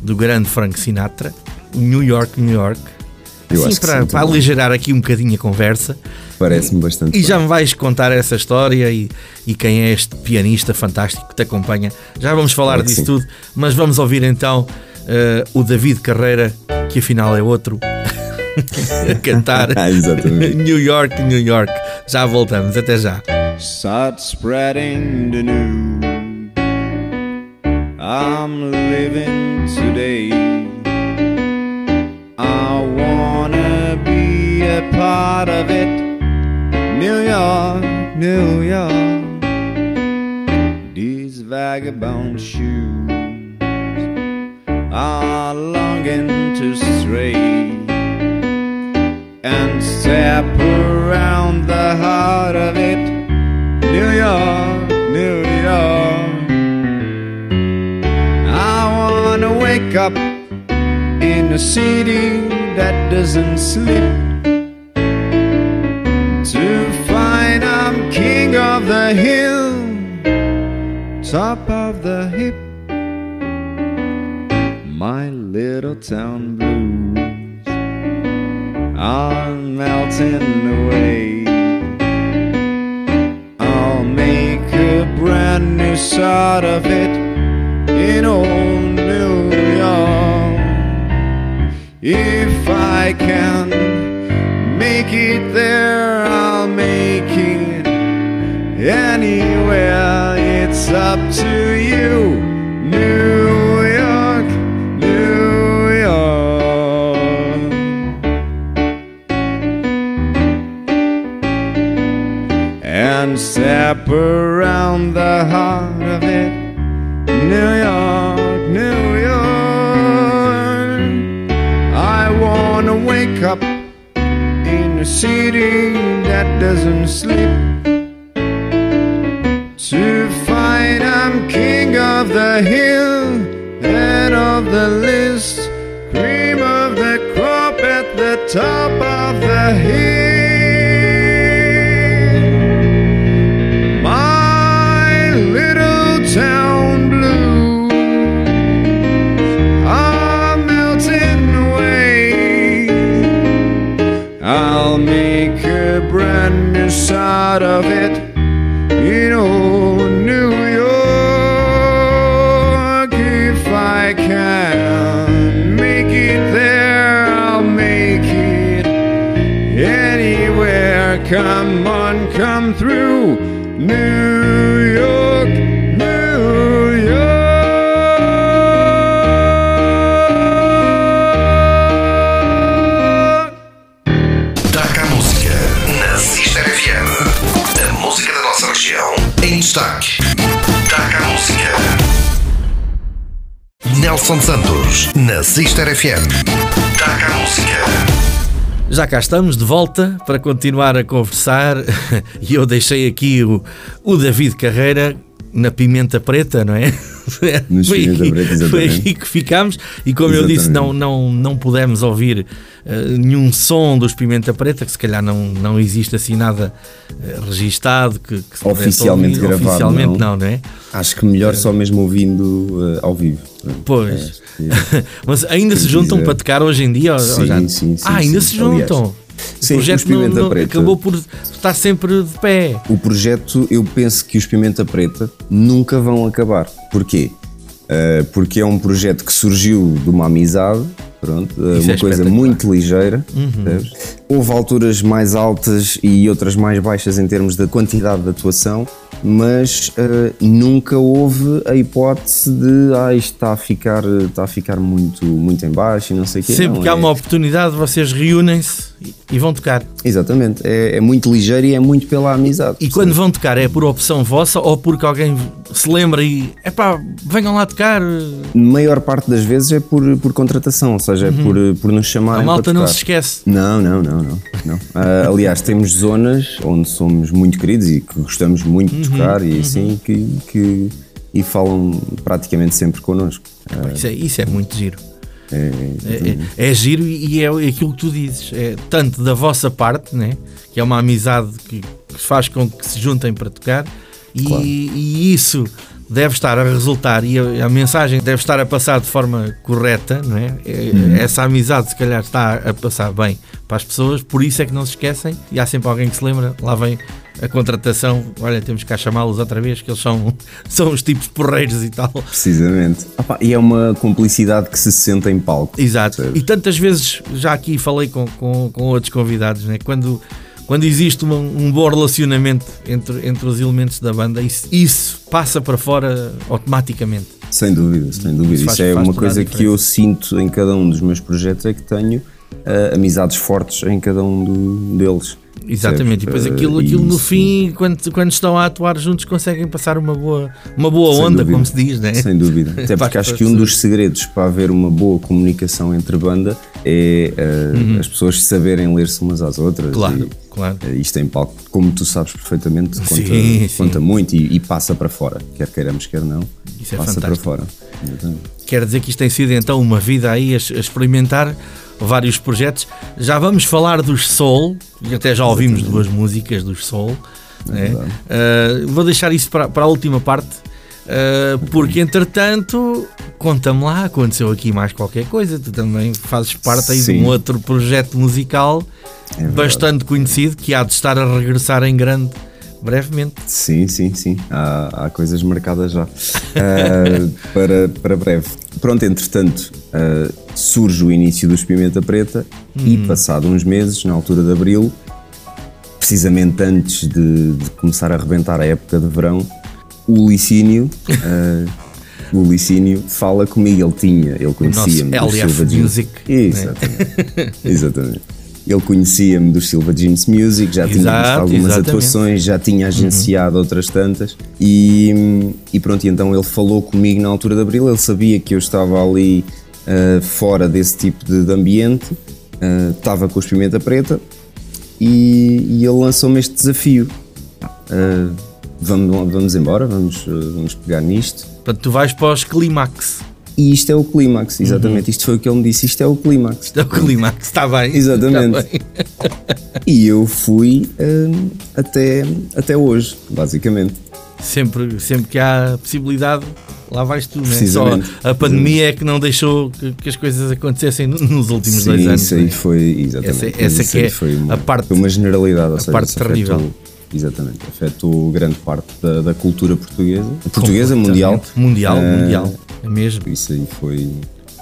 Speaker 2: do grande Frank Sinatra, New York, New York.
Speaker 8: Eu
Speaker 2: Assim,
Speaker 8: acho que
Speaker 2: para,
Speaker 8: sim,
Speaker 2: para aligerar aqui um bocadinho a conversa.
Speaker 8: Parece-me bastante.
Speaker 2: E já
Speaker 8: bem.
Speaker 2: me vais contar essa história e, e quem é este pianista fantástico que te acompanha. Já vamos falar
Speaker 8: Claro
Speaker 2: disso
Speaker 8: sim.
Speaker 2: tudo, mas vamos ouvir então eh, o David Carreira, que afinal é outro, (laughs) a cantar
Speaker 8: Ah.
Speaker 2: New York, New York. Já voltamos, até já.
Speaker 7: Start spreading the news. I'm living today. I wanna be a part of it. New York, New York. These vagabond shoes are longing to stray and step around the heart of it. New York, New York. I wanna wake up in a city that doesn't sleep. To find I'm king of the hill, top of the hip. Little town blues are melting away. I'll make a brand new start of it in old New York. If I can make it there, I'll make it anywhere. It's up to you, step around the heart of it. New York, New York. I wanna wake up in a city that doesn't sleep. To find I'm king of the hill, head of the list, cream of the crop at the top of the hill. Start of
Speaker 1: Nelson Santos na Sister FM. Destaca a música.
Speaker 2: Já cá estamos de volta para continuar a conversar (laughs) e eu deixei aqui o, o David Carreira na Pimenta Preta, não é?
Speaker 8: Nos (laughs)
Speaker 2: foi, aqui,
Speaker 8: Preta,
Speaker 2: foi
Speaker 8: exatamente.
Speaker 2: aqui que ficámos e como eu disse, não,
Speaker 8: Exatamente.
Speaker 2: não, não pudemos ouvir eh, nenhum som dos Pimenta Preta, que se calhar não, não existe assim nada eh, registado que, que
Speaker 8: Oficialmente
Speaker 2: ouvir.
Speaker 8: gravado,
Speaker 2: Oficialmente
Speaker 8: não.
Speaker 2: não, não é?
Speaker 8: Acho que melhor só mesmo ouvindo eh, ao vivo.
Speaker 2: Pois.
Speaker 8: É, (laughs)
Speaker 2: Mas ainda se juntam
Speaker 8: quiser.
Speaker 2: para tocar hoje em dia?
Speaker 8: Sim,
Speaker 2: já-
Speaker 8: sim, sim,
Speaker 2: Ah, ainda
Speaker 8: sim.
Speaker 2: se juntam.
Speaker 8: Aliás,
Speaker 2: o
Speaker 8: sim,
Speaker 2: projeto não- não-
Speaker 8: Preta.
Speaker 2: acabou por estar sempre de pé.
Speaker 8: O projeto, eu penso que os Pimenta Preta nunca vão acabar. Porquê? Uh, porque é um projeto que surgiu de uma amizade, pronto, uh,
Speaker 2: Isso
Speaker 8: uma
Speaker 2: é
Speaker 8: coisa muito ligeira. percebes? Houve alturas mais altas e outras mais baixas em termos da quantidade de atuação, mas uh, nunca houve a hipótese de ah, isto está a ficar, está a ficar muito, muito em baixo e não sei o quê.
Speaker 2: Sempre
Speaker 8: Não,
Speaker 2: que há
Speaker 8: é-
Speaker 2: uma oportunidade, vocês reúnem-se e- vão tocar.
Speaker 8: Exatamente, é, é muito ligeiro e é muito pela amizade.
Speaker 2: E quando vão tocar, é por opção vossa ou porque alguém se lembra e é pá, venham lá tocar? A
Speaker 8: maior parte das vezes é por, por contratação, ou seja, é por, por nos chamarem
Speaker 2: malta
Speaker 8: para
Speaker 2: não se esquece.
Speaker 8: Não, não, não, não. não. (laughs) Ah, aliás, temos zonas onde somos muito queridos e que gostamos muito de tocar e assim que, que- e falam praticamente sempre connosco. Ah,
Speaker 2: Isso é, isso é muito giro.
Speaker 8: É,
Speaker 2: É, é giro e é aquilo que tu dizes, é tanto da vossa parte, né? que é uma amizade que, que faz com que se juntem para tocar, e,
Speaker 8: Claro.
Speaker 2: e isso deve estar a resultar e a, a mensagem deve estar a passar de forma correta, não é? É-
Speaker 8: Uhum.
Speaker 2: Essa amizade, se calhar, está a passar bem para as pessoas, por isso é que não se esquecem, e há sempre alguém que se lembra, lá vem a contratação, olha, temos que cá chamá-los outra vez, que eles são, (laughs) são os tipos porreiros e tal.
Speaker 8: precisamente. Opa, e é uma cumplicidade que se sente em palco.
Speaker 2: Exato.
Speaker 8: Percebes?
Speaker 2: E tantas vezes, já aqui falei com, com, com outros convidados, né? quando, quando existe uma- um bom relacionamento entre, entre os elementos da banda, isso, isso passa para fora automaticamente.
Speaker 8: Sem dúvida, sem dúvida.
Speaker 2: Isso
Speaker 8: Isso,
Speaker 2: faz-
Speaker 8: é
Speaker 2: faz
Speaker 8: uma coisa que eu sinto em cada um dos meus projetos, é que tenho ah, amizades fortes em cada um do- deles.
Speaker 2: Exatamente. E depois aquilo, aquilo no
Speaker 8: isso-
Speaker 2: fim, quando, quando estão a atuar juntos, conseguem passar uma boa, uma boa onda,
Speaker 8: dúvida.
Speaker 2: como se diz, né?
Speaker 8: Sem dúvida. (laughs) Até porque acho que um dos segredos para haver uma boa comunicação entre banda é ah, as pessoas saberem ler-se umas às outras.
Speaker 2: Uhum. Claro,
Speaker 8: E,
Speaker 2: claro.
Speaker 8: ah, isto em palco, como tu sabes perfeitamente, conta,
Speaker 2: Sim, sim.
Speaker 8: conta muito e, e passa para fora. Quer queiramos, quer não.
Speaker 2: Isso é
Speaker 8: passa
Speaker 2: fantástico.
Speaker 8: para fora. Exatamente.
Speaker 2: Quer dizer que isto tem sido então uma vida aí a, a experimentar vários projetos. Já vamos falar dos Soul, e até já ouvimos duas músicas dos Soul. né? Uh, vou deixar isso para, para a última parte, uh, porque entretanto, conta-me lá, aconteceu aqui mais qualquer coisa. Tu também fazes parte aí de um outro projeto musical
Speaker 8: É
Speaker 2: bastante conhecido que há de estar a regressar em grande brevemente.
Speaker 8: Sim, sim, sim. Há, há coisas marcadas já Ah, (laughs) para, para breve. Pronto, entretanto, ah, surge o início do Pimenta Preta e, passado uns meses, na altura de abril, precisamente antes de, de começar a arrebentar a época de verão, o Licínio. ah, o Licínio fala comigo, ele tinha, ele conhecia-me
Speaker 2: LF
Speaker 8: Silva.
Speaker 2: Music, né?
Speaker 8: Exatamente. (laughs) Ele conhecia-me dos Silva Jeans Music, já tinha
Speaker 2: Exato,
Speaker 8: visto algumas
Speaker 2: exatamente.
Speaker 8: atuações, já tinha agenciado outras tantas e, e pronto, e então ele falou comigo na altura de Abril, ele sabia que eu estava ali ah, fora desse tipo de, de ambiente, ah, estava com os Pimenta Preta e, e ele lançou-me este desafio. Ah, vamos, vamos embora, vamos, vamos pegar nisto.
Speaker 2: Portanto, tu vais para os clímax.
Speaker 8: E isto é o clímax, exatamente. Isto foi o que ele me disse, isto é o clímax.
Speaker 2: É o clímax, está bem.
Speaker 8: Exatamente.
Speaker 2: Está bem.
Speaker 8: E eu fui hum, até, até hoje, basicamente.
Speaker 2: Sempre, sempre que há possibilidade, lá vais tu, né? Só a pandemia é que não deixou que, que as coisas acontecem no- nos últimos
Speaker 8: Sim,
Speaker 2: dois anos.
Speaker 8: isso aí
Speaker 2: né?
Speaker 8: foi, exatamente.
Speaker 2: Essa- essa que é
Speaker 8: foi uma,
Speaker 2: a parte-
Speaker 8: foi uma generalidade, ou
Speaker 2: a
Speaker 8: seja,
Speaker 2: parte
Speaker 8: isso afetou-
Speaker 2: terrível.
Speaker 8: Exatamente, afetou grande parte da, da cultura portuguesa. Portuguesa, mundial.
Speaker 2: Mundial,
Speaker 8: Ah,
Speaker 2: mundial. É mesmo.
Speaker 8: Isso aí foi,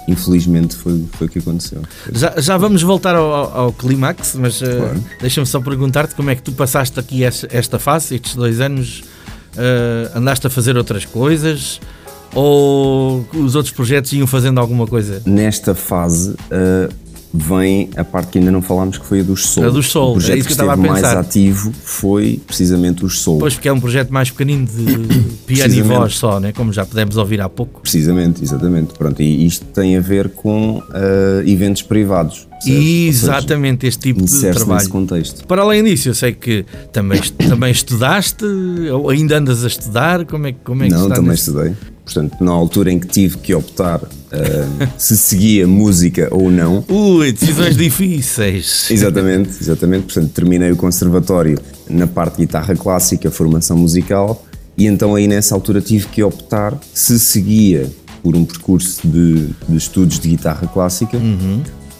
Speaker 8: infelizmente, foi, foi o que aconteceu.
Speaker 2: Já, já vamos voltar ao, ao- ao clímax, mas uh,
Speaker 8: Claro.
Speaker 2: deixa-me só perguntar-te como é que tu passaste aqui esta, esta fase, estes dois anos, uh, andaste a fazer outras coisas ou os outros projetos iam fazendo alguma coisa?
Speaker 8: Nesta fase ah, vem a parte que ainda não falámos, que foi a dos Soul.
Speaker 2: A dos Soul,
Speaker 8: O projeto
Speaker 2: é isso
Speaker 8: que
Speaker 2: que estava
Speaker 8: mais ativo foi precisamente os Soul.
Speaker 2: Pois porque é um projeto mais pequenino de (coughs) piano e voz só, né? como já pudemos ouvir há pouco.
Speaker 8: Precisamente, exatamente. Pronto, e isto tem a ver com ah, eventos privados. seja,
Speaker 2: Exatamente, este tipo de trabalho.
Speaker 8: contexto.
Speaker 2: Para além disso, eu sei que também, também estudaste, ou ainda andas a estudar, como é, que- como é que
Speaker 8: Não, também
Speaker 2: nesse-
Speaker 8: estudei. Portanto, na altura em que tive que optar ah, se seguia música ou não,
Speaker 2: Ui, decisões difíceis.
Speaker 8: Exatamente, exatamente. Portanto, terminei o conservatório na parte de guitarra clássica, formação musical, e então aí nessa altura tive que optar se seguia por um percurso de, de estudos de guitarra clássica,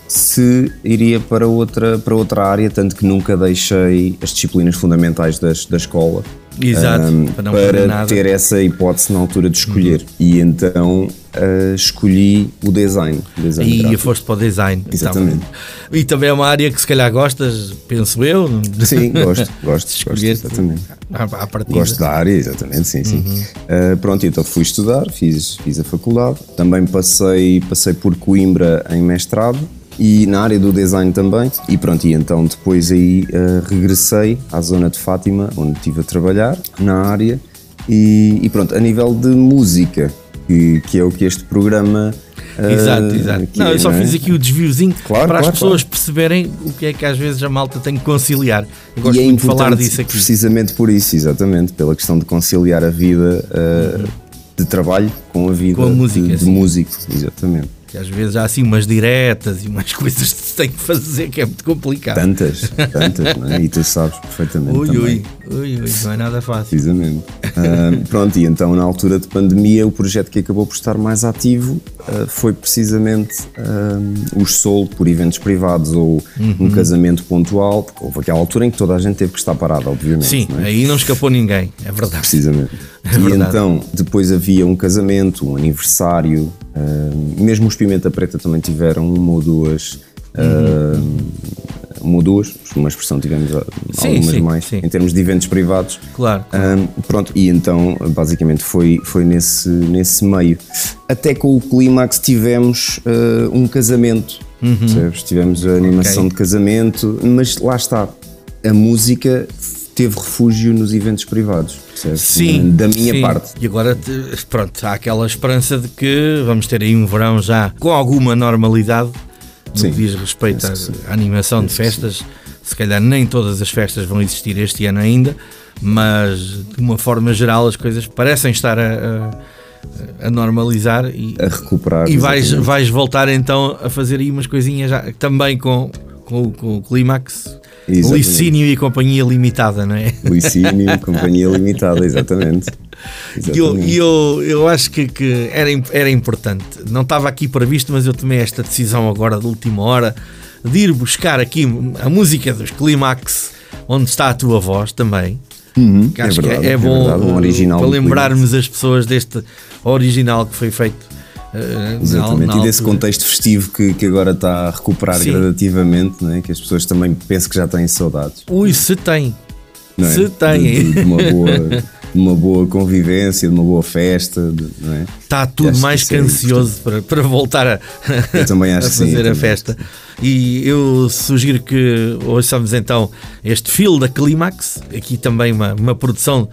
Speaker 8: se iria para outra, para outra área, tanto que nunca deixei as disciplinas fundamentais das, da escola.
Speaker 2: Exato,
Speaker 8: ahm,
Speaker 2: para nada.
Speaker 8: ter essa hipótese na altura de escolher. E então ah, escolhi o design. design
Speaker 2: E
Speaker 8: gráfico.
Speaker 2: foste para o design.
Speaker 8: Exatamente.
Speaker 2: Então, e também é uma área que se calhar gostas, penso eu.
Speaker 8: Sim, gosto, (laughs) gosto, gosto,
Speaker 2: Escolheste
Speaker 8: exatamente.
Speaker 2: à, à partida.
Speaker 8: Gosto da área, exatamente, sim, sim. Uh, pronto, então fui estudar, fiz, fiz a faculdade, também passei, passei por Coimbra em mestrado e na área do design também. E pronto, e então depois aí uh, regressei à zona de Fátima, onde estive a trabalhar na área. E, e pronto, a nível de música, que, que é o que este programa. uh,
Speaker 2: Exato, exato. Não,
Speaker 8: é,
Speaker 2: eu só
Speaker 8: é?
Speaker 2: fiz aqui o desviozinho
Speaker 8: Claro,
Speaker 2: para as
Speaker 8: claro,
Speaker 2: pessoas perceberem o que é que às vezes a malta tem que conciliar. Eu gosto
Speaker 8: e é
Speaker 2: muito de falar disso aqui.
Speaker 8: precisamente por isso, exatamente, pela questão de conciliar a vida uh, de trabalho com a vida
Speaker 2: Com a música,
Speaker 8: de, de músico, exatamente.
Speaker 2: Que às vezes há assim umas diretas e umas (laughs) coisas que se tem que fazer que é muito complicado.
Speaker 8: Tantas, tantas, não é? E tu sabes perfeitamente.
Speaker 2: Ui,
Speaker 8: também.
Speaker 2: ui, ui, ui, não é nada fácil.
Speaker 8: Precisamente. Ah, pronto, e então na altura de pandemia o projeto que acabou por estar mais ativo ah, foi precisamente ah, os solo por eventos privados ou
Speaker 2: Uhum.
Speaker 8: um casamento pontual, porque houve aquela altura em que toda a gente teve que estar parada, obviamente.
Speaker 2: Sim,
Speaker 8: não é?
Speaker 2: aí não escapou ninguém, é verdade.
Speaker 8: Precisamente.
Speaker 2: É
Speaker 8: e então, depois havia um casamento, um aniversário, ah, mesmo os Pimenta Preta também tiveram uma ou duas. ah, uma ou duas, uma expressão tivemos ah,
Speaker 2: Sim,
Speaker 8: algumas
Speaker 2: sim,
Speaker 8: mais,
Speaker 2: sim.
Speaker 8: em termos de eventos privados.
Speaker 2: Claro.
Speaker 8: Ahm, pronto, e então basicamente foi, foi nesse, nesse meio. Até com o Clímax tivemos ah, um casamento, percebes? Tivemos a animação
Speaker 2: Uhum. Ok.
Speaker 8: de casamento, mas lá está, a música teve refúgio nos eventos privados, percebes?
Speaker 2: Sim,
Speaker 8: Da minha
Speaker 2: sim.
Speaker 8: parte.
Speaker 2: E agora, pronto, há aquela esperança de que vamos ter aí um verão já com alguma normalidade no
Speaker 8: Sim,
Speaker 2: que diz respeito à,
Speaker 8: penso
Speaker 2: animação de festas. Se calhar nem todas as festas vão existir este ano ainda, mas de uma forma geral as coisas parecem estar a, a- a normalizar e,
Speaker 8: A recuperar.
Speaker 2: e vais,
Speaker 8: exatamente.
Speaker 2: vais voltar então a fazer aí umas coisinhas já, também com, com, com o Clímax,
Speaker 8: Exatamente.
Speaker 2: Licínio e Companhia Limitada, não é?
Speaker 8: Licínio, (laughs) Companhia Limitada, exatamente.
Speaker 2: E eu, e eu, eu acho que, que era, era importante. Não estava aqui previsto, mas eu tomei esta decisão agora de última hora de ir buscar aqui a música dos Clímax, onde está a tua voz também. Que
Speaker 8: é
Speaker 2: acho
Speaker 8: verdade,
Speaker 2: que é,
Speaker 8: é
Speaker 2: bom
Speaker 8: verdade, um
Speaker 2: para lembrarmos as pessoas deste original que foi feito. Na-
Speaker 8: Exatamente,
Speaker 2: na
Speaker 8: e desse
Speaker 2: altura.
Speaker 8: contexto festivo que, que agora está a recuperar
Speaker 2: Sim.
Speaker 8: gradativamente, né? que as pessoas também pensam que já têm saudades.
Speaker 2: Ui, se tem.
Speaker 8: é?
Speaker 2: Se tem.
Speaker 8: De, de- de uma boa, (laughs) uma boa convivência, de uma boa festa, de- não é?
Speaker 2: Está tudo mais
Speaker 8: é
Speaker 2: que ansioso para, para voltar a, (laughs) a
Speaker 8: sim,
Speaker 2: fazer
Speaker 8: eu
Speaker 2: a festa. E eu sugiro que ouçamos então este fio da Clímax, aqui também uma, uma produção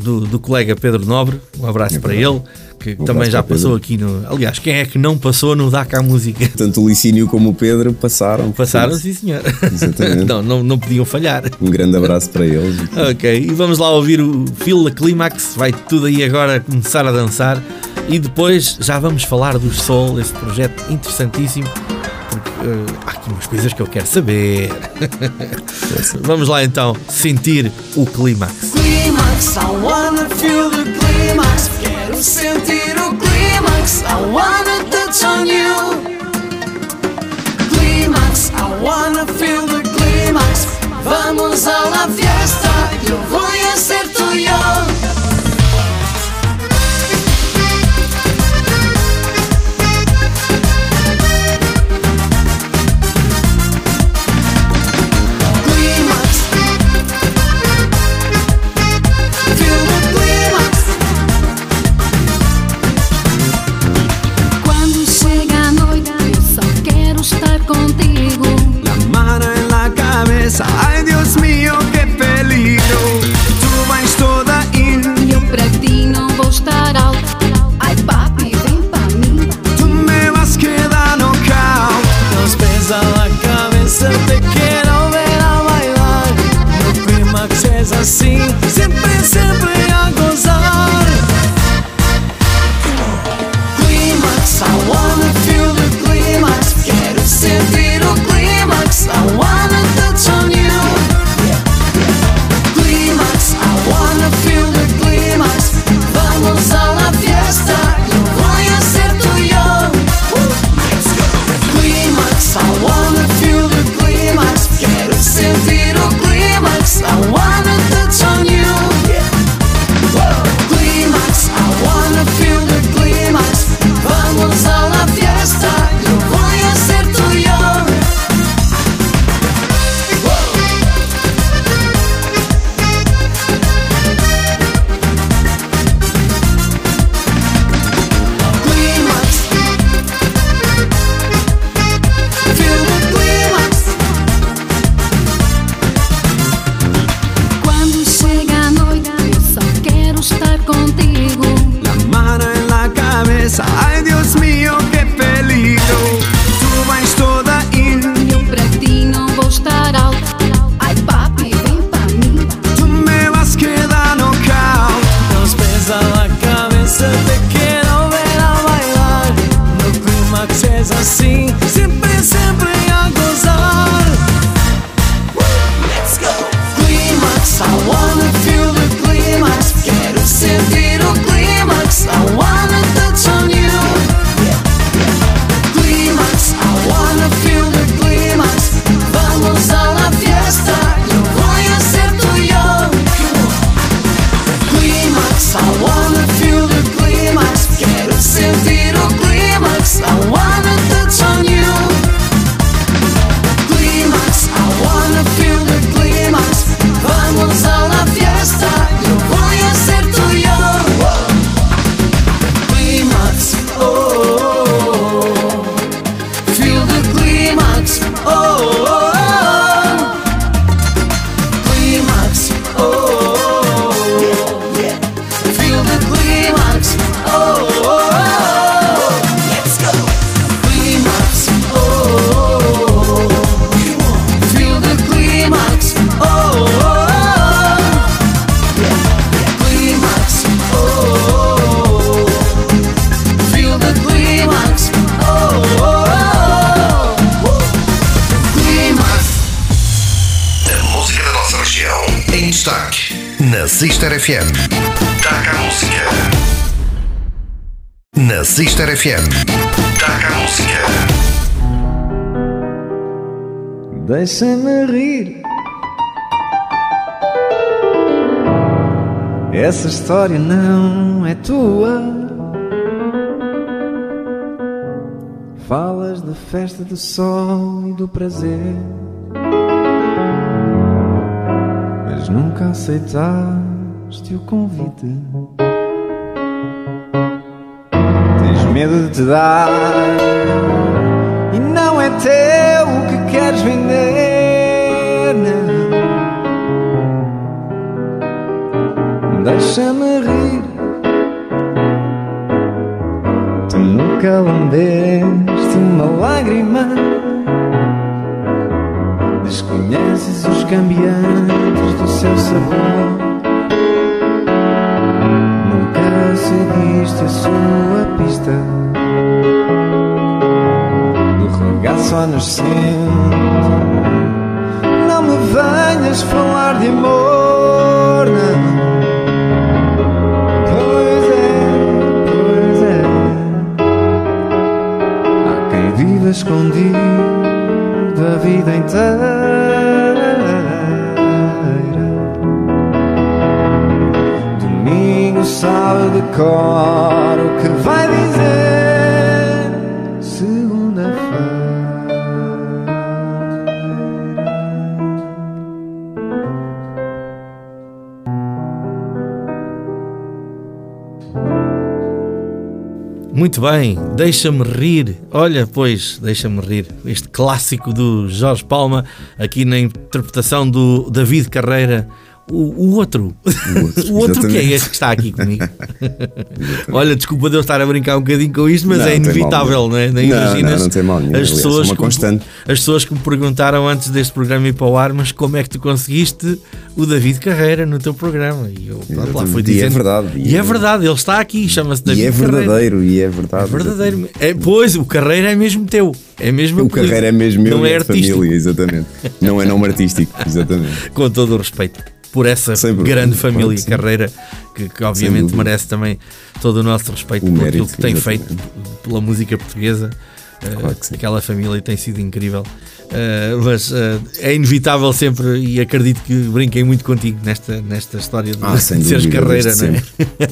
Speaker 2: do, do colega Pedro Nobre. Um abraço para ele, que
Speaker 8: Um
Speaker 2: também já passou aqui no. Aliás, quem é que não passou no DACA Música?
Speaker 8: Tanto o Licínio como o Pedro passaram.
Speaker 2: Passaram, sim, senhor.
Speaker 8: Exatamente. (laughs)
Speaker 2: não, não, não podiam falhar.
Speaker 8: Um grande abraço para eles.
Speaker 2: Ok, e vamos lá ouvir o fio da Clímax. Vai tudo aí agora começar a dançar. E depois já vamos falar do Sol, esse projeto interessantíssimo. Porque eh, há aqui umas coisas que eu quero saber. (laughs) vamos lá então sentir o Clímax.
Speaker 5: Clímax, I wanna feel the sentir o clímax. I wanna touch on you. Clímax, I wanna feel the clímax. Vamos a la fiesta. Yo voy a. mano en la cabeza. Ay, Dios
Speaker 9: mío, qué peligro. Tu vais toda in. Yo pra
Speaker 10: ti no vou estar out. Ay, papi, ven pa mí. Tú me vas
Speaker 1: quedar knockout. Dos pesa na la cabeza, te quiero ver a bailar. Tu clímax es así. Na Sister FM. Taca a música.
Speaker 7: Deixa-me rir. Essa história não é tua. Falas da festa do sol e do prazer. Mas nunca aceitaste o convite. Medo de te dar. E não é teu o que queres vender. Deixa-me rir. Tu nunca lambeste uma lágrima. Desconheces os cambiantes do seu sabor. Seguiste a sua pista do regaço ao nascente. Não me venhas falar de amor, não. Pois é, pois é. Há quem viva escondido a vida inteira. Sabe de cor o que vai dizer segunda-feira.
Speaker 2: Muito bem, deixa-me rir. Olha, pois, deixa-me rir. Este clássico do Jorge Palma, aqui na interpretação do David Carreira. O, o outro, o outro, (laughs) que é este que está aqui comigo? Olha, desculpa de eu estar a brincar um bocadinho com isto, mas
Speaker 8: Não,
Speaker 2: é inevitável, não é? Nem
Speaker 8: Não,
Speaker 2: imaginas
Speaker 8: não, não tem mal nenhum.
Speaker 2: as
Speaker 8: é
Speaker 2: pessoas, me-
Speaker 8: constante.
Speaker 2: as pessoas que me perguntaram antes deste programa ir para o ar, mas como é que tu conseguiste o David Carreira no teu programa? E eu pronto, lá
Speaker 8: Exatamente.
Speaker 2: fui
Speaker 8: E é
Speaker 2: dizendo.
Speaker 8: verdade,
Speaker 2: E é verdade, ele está aqui, chama-se David
Speaker 8: E é
Speaker 2: Carreira.
Speaker 8: verdadeiro, e é verdade.
Speaker 2: É verdadeiro. É, pois, o Carreira é mesmo teu. É mesmo
Speaker 8: O carreira é mesmo meu
Speaker 2: Não é
Speaker 8: é
Speaker 2: artístico.
Speaker 8: família, exatamente. Não é nome artístico, (laughs) exatamente.
Speaker 2: Com todo o respeito por essa
Speaker 8: Sem problema.
Speaker 2: grande família
Speaker 8: sim.
Speaker 2: Carreira, que, que obviamente merece também todo o nosso respeito
Speaker 8: O
Speaker 2: por
Speaker 8: mérito,
Speaker 2: aquilo que tem
Speaker 8: exatamente.
Speaker 2: feito pela música portuguesa.
Speaker 8: Claro sim.
Speaker 2: aquela família tem sido incrível. Eh, mas eh, é inevitável sempre, e acredito que brinquei muito contigo nesta, nesta história de,
Speaker 8: Ah, (laughs)
Speaker 2: de seres
Speaker 8: dúvida,
Speaker 2: carreira, não é?
Speaker 8: sempre.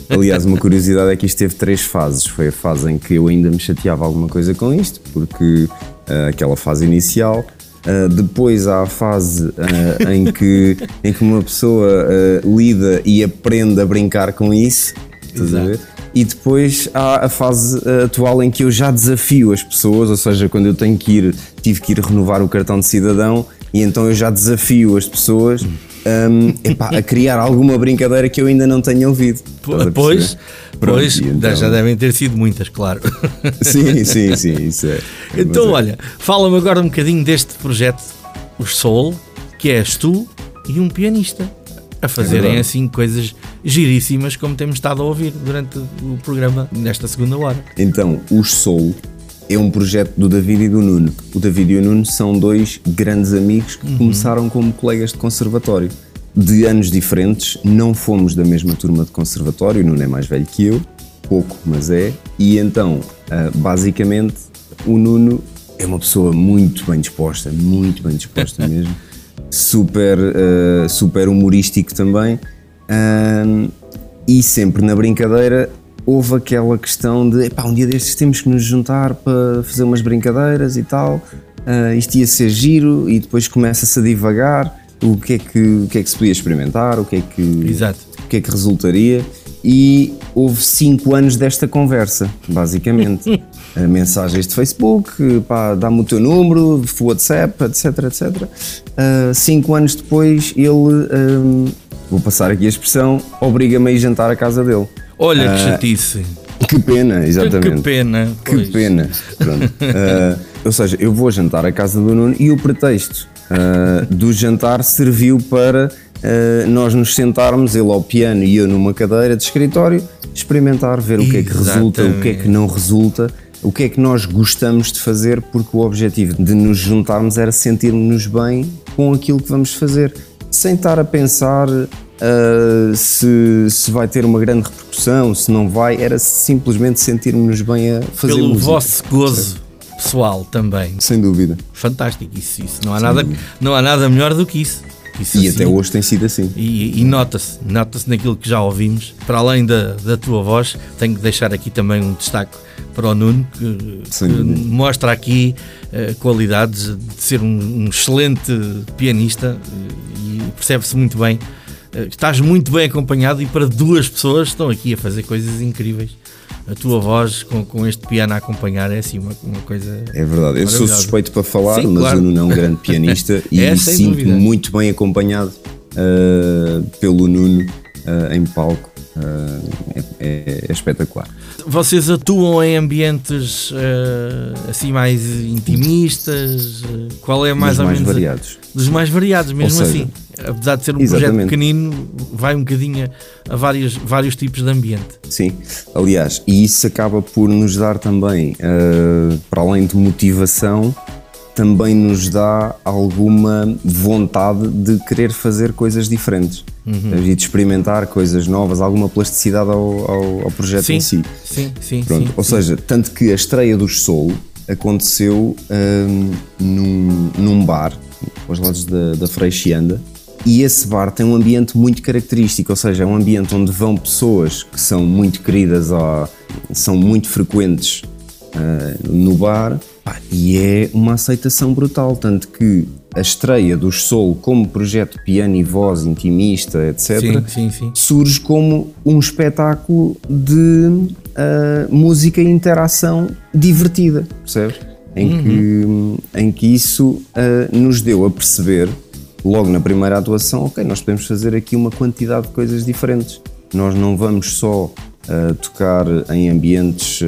Speaker 8: Aliás, uma curiosidade é que isto teve três fases. Foi a fase em que eu ainda me chateava alguma coisa com isto, porque aquela fase inicial. Ah, depois há a fase ah, em, que, (laughs) em que uma pessoa ah, lida e aprende a brincar com isso. Estás a ver? E depois há a fase atual em que eu já desafio as pessoas, ou seja, quando eu tenho que ir, tive que ir renovar o cartão de cidadão, e então eu já desafio as pessoas hum, epá, a criar alguma brincadeira que eu ainda não tenha ouvido.
Speaker 2: Pois?
Speaker 8: Pronto,
Speaker 2: pois
Speaker 8: então-
Speaker 2: já devem ter sido muitas, claro. (laughs)
Speaker 8: Sim, sim, sim, isso é. (laughs)
Speaker 2: Então,
Speaker 8: Mas é.
Speaker 2: olha, fala-me agora um bocadinho deste projeto, os Soul, que és tu e um pianista a fazerem
Speaker 8: verdade.
Speaker 2: assim coisas giríssimas como temos estado a ouvir durante o programa nesta segunda hora.
Speaker 8: Então, os Soul é um projeto do David e do Nuno. O David e o Nuno são dois grandes amigos que começaram como colegas de conservatório. De anos diferentes, não fomos da mesma turma de conservatório, o Nuno é mais velho que eu, pouco, mas é. E então, ah, basicamente, o Nuno é uma pessoa muito bem disposta, muito bem disposta (laughs) mesmo. Super, ah, super humorístico também. E sempre na brincadeira houve aquela questão de epá, um dia destes temos que nos juntar para fazer umas brincadeiras e tal. Ah, isto ia ser giro e depois começa-se a divagar o que, é que, o que é que se podia experimentar, o que é que,
Speaker 2: Exato.
Speaker 8: o que é que resultaria. E houve cinco anos desta conversa, basicamente. (laughs) Mensagens de Facebook, pá, dá-me o teu número, WhatsApp, etc, etc. Ah, cinco anos depois, ele, ah, vou passar aqui a expressão, obriga-me a ir jantar à casa dele.
Speaker 2: Olha que
Speaker 8: Ah,
Speaker 2: chatice.
Speaker 8: Que pena, exatamente.
Speaker 2: Que pena.
Speaker 8: Que
Speaker 2: pois.
Speaker 8: pena. Pronto. (laughs) Ah, ou seja, eu vou jantar à casa do Nuno e o pretexto ah, do jantar serviu para ah, nós nos sentarmos, ele ao piano e eu numa cadeira de escritório, experimentar, ver o que é que resulta, o que é que não resulta, o que é que nós gostamos de fazer, porque o objetivo de nos juntarmos era sentirmos-nos bem com aquilo que vamos fazer, sem estar a pensar ah, se, se vai ter uma grande repercussão, se não vai, era simplesmente sentirmos bem a fazer
Speaker 2: Pelo
Speaker 8: música.
Speaker 2: vosso gozo pessoal também.
Speaker 8: Sem dúvida.
Speaker 2: Fantástico, isso, isso. Não, há nada, não há nada melhor do que isso. Isso
Speaker 8: E
Speaker 2: assim-
Speaker 8: até hoje tem sido assim.
Speaker 2: E, e nota-se, nota-se naquilo que já ouvimos. Para além da, da tua voz, tenho que deixar aqui também um destaque para o Nuno, que, que mostra aqui eh, qualidades de ser um, um excelente pianista eh, e percebe-se muito bem. Eh, estás muito bem acompanhado e para duas pessoas estão aqui a fazer coisas incríveis. A tua voz com, com este piano a acompanhar é assim uma, uma coisa.
Speaker 8: É verdade, eu sou suspeito para falar,
Speaker 2: Sim,
Speaker 8: mas
Speaker 2: claro.
Speaker 8: o Nuno é um grande (laughs) pianista e
Speaker 2: É,
Speaker 8: sinto-me muito bem acompanhado ah, pelo Nuno ah, em palco. É, é- é espetacular.
Speaker 2: Vocês atuam em ambientes eh, assim mais intimistas? Eh, Qual é mais
Speaker 8: Dos
Speaker 2: ou
Speaker 8: mais
Speaker 2: menos a-
Speaker 8: variados.
Speaker 2: dos mais variados, mesmo
Speaker 8: seja,
Speaker 2: assim. Apesar de ser um projeto
Speaker 8: exatamente.
Speaker 2: pequenino, vai um bocadinho a, a vários, vários tipos de ambiente.
Speaker 8: Sim, aliás, e isso acaba por nos dar também, ah, para além de motivação, também nos dá alguma vontade de querer fazer coisas diferentes
Speaker 2: Uhum.
Speaker 8: e de experimentar coisas novas, alguma plasticidade ao, ao- ao projeto
Speaker 2: Sim,
Speaker 8: em si.
Speaker 2: sim, sim.
Speaker 8: Pronto,
Speaker 2: sim,
Speaker 8: ou
Speaker 2: sim.
Speaker 8: seja, tanto que a estreia dos Soul aconteceu hum, num, num bar, aos lados da, da Freixianda, e esse bar tem um ambiente muito característico, ou seja, é um ambiente onde vão pessoas que são muito queridas, ó, são muito frequentes ah, no bar, pá, e é uma aceitação brutal, tanto que a estreia dos Soul como projeto piano e voz intimista, etc.,
Speaker 2: Sim, sim, sim.
Speaker 8: surge como um espetáculo de ah, música e interação divertida, percebes? Em, que, em que isso ah, nos deu a perceber, logo na primeira atuação, ok, nós podemos fazer aqui uma quantidade de coisas diferentes. Nós não vamos só ah, tocar em ambientes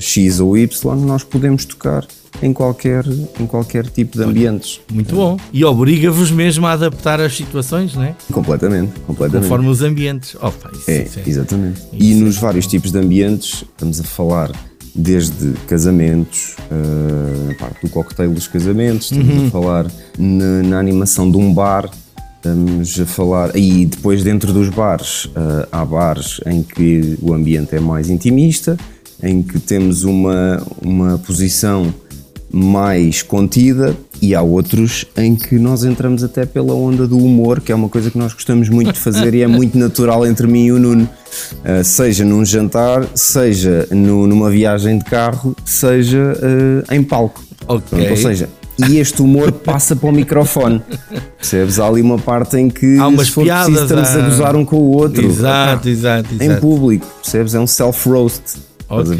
Speaker 8: X ou Y, nós podemos tocar em qualquer, em qualquer tipo de ambientes.
Speaker 2: Muito bom. E obriga-vos mesmo a adaptar as situações, não é?
Speaker 8: Completamente, completamente.
Speaker 2: Conforme os ambientes. Opa, isso,
Speaker 8: É,
Speaker 2: isso
Speaker 8: exatamente. E
Speaker 2: Isso é
Speaker 8: nos vários tipos de ambientes, estamos a falar desde casamentos, eh, a parte do cocktail dos casamentos, estamos
Speaker 2: Uhum.
Speaker 8: a falar na, na animação de um bar, estamos a falar. E depois, dentro dos bares, eh, há bares em que o ambiente é mais intimista, em que temos uma, uma posição mais contida e há outros em que nós entramos até pela onda do humor, que é uma coisa que nós gostamos muito de fazer e é muito (laughs) natural entre mim e o Nuno. Uh, seja num jantar, seja no- numa viagem de carro, seja uh, em palco.
Speaker 2: Ok.
Speaker 8: Pronto, ou seja, e este humor passa para o microfone. Percebes? Há ali uma parte em que
Speaker 2: Há umas
Speaker 8: se for
Speaker 2: piadas,
Speaker 8: preciso, estamos a
Speaker 2: há-
Speaker 8: gozar um com o outro.
Speaker 2: Exato,
Speaker 8: Epá,
Speaker 2: exato,
Speaker 8: Em
Speaker 2: exato.
Speaker 8: público, percebes? É um self-roast. A
Speaker 2: Ok.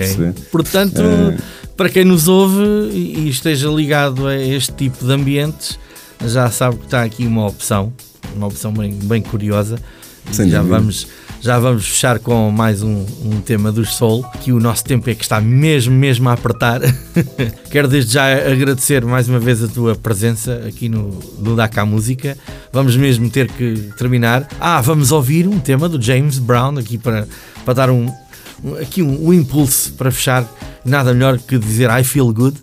Speaker 2: Portanto,
Speaker 8: Eh,
Speaker 2: para quem nos ouve e esteja ligado a este tipo de ambientes, já sabe que está aqui uma opção, uma opção bem, bem curiosa.
Speaker 8: Sem
Speaker 2: já
Speaker 8: dúvida.
Speaker 2: vamos, já vamos fechar com mais um, um tema dos Soul, que o nosso tempo é que está mesmo, mesmo a apertar. (laughs) Quero desde já agradecer mais uma vez a tua presença aqui no, no Daca Música. Vamos mesmo ter que terminar. Ah, vamos ouvir um tema do James Brown aqui para, para dar um, um- aqui um, um impulso para fechar. Nada melhor que dizer I feel good.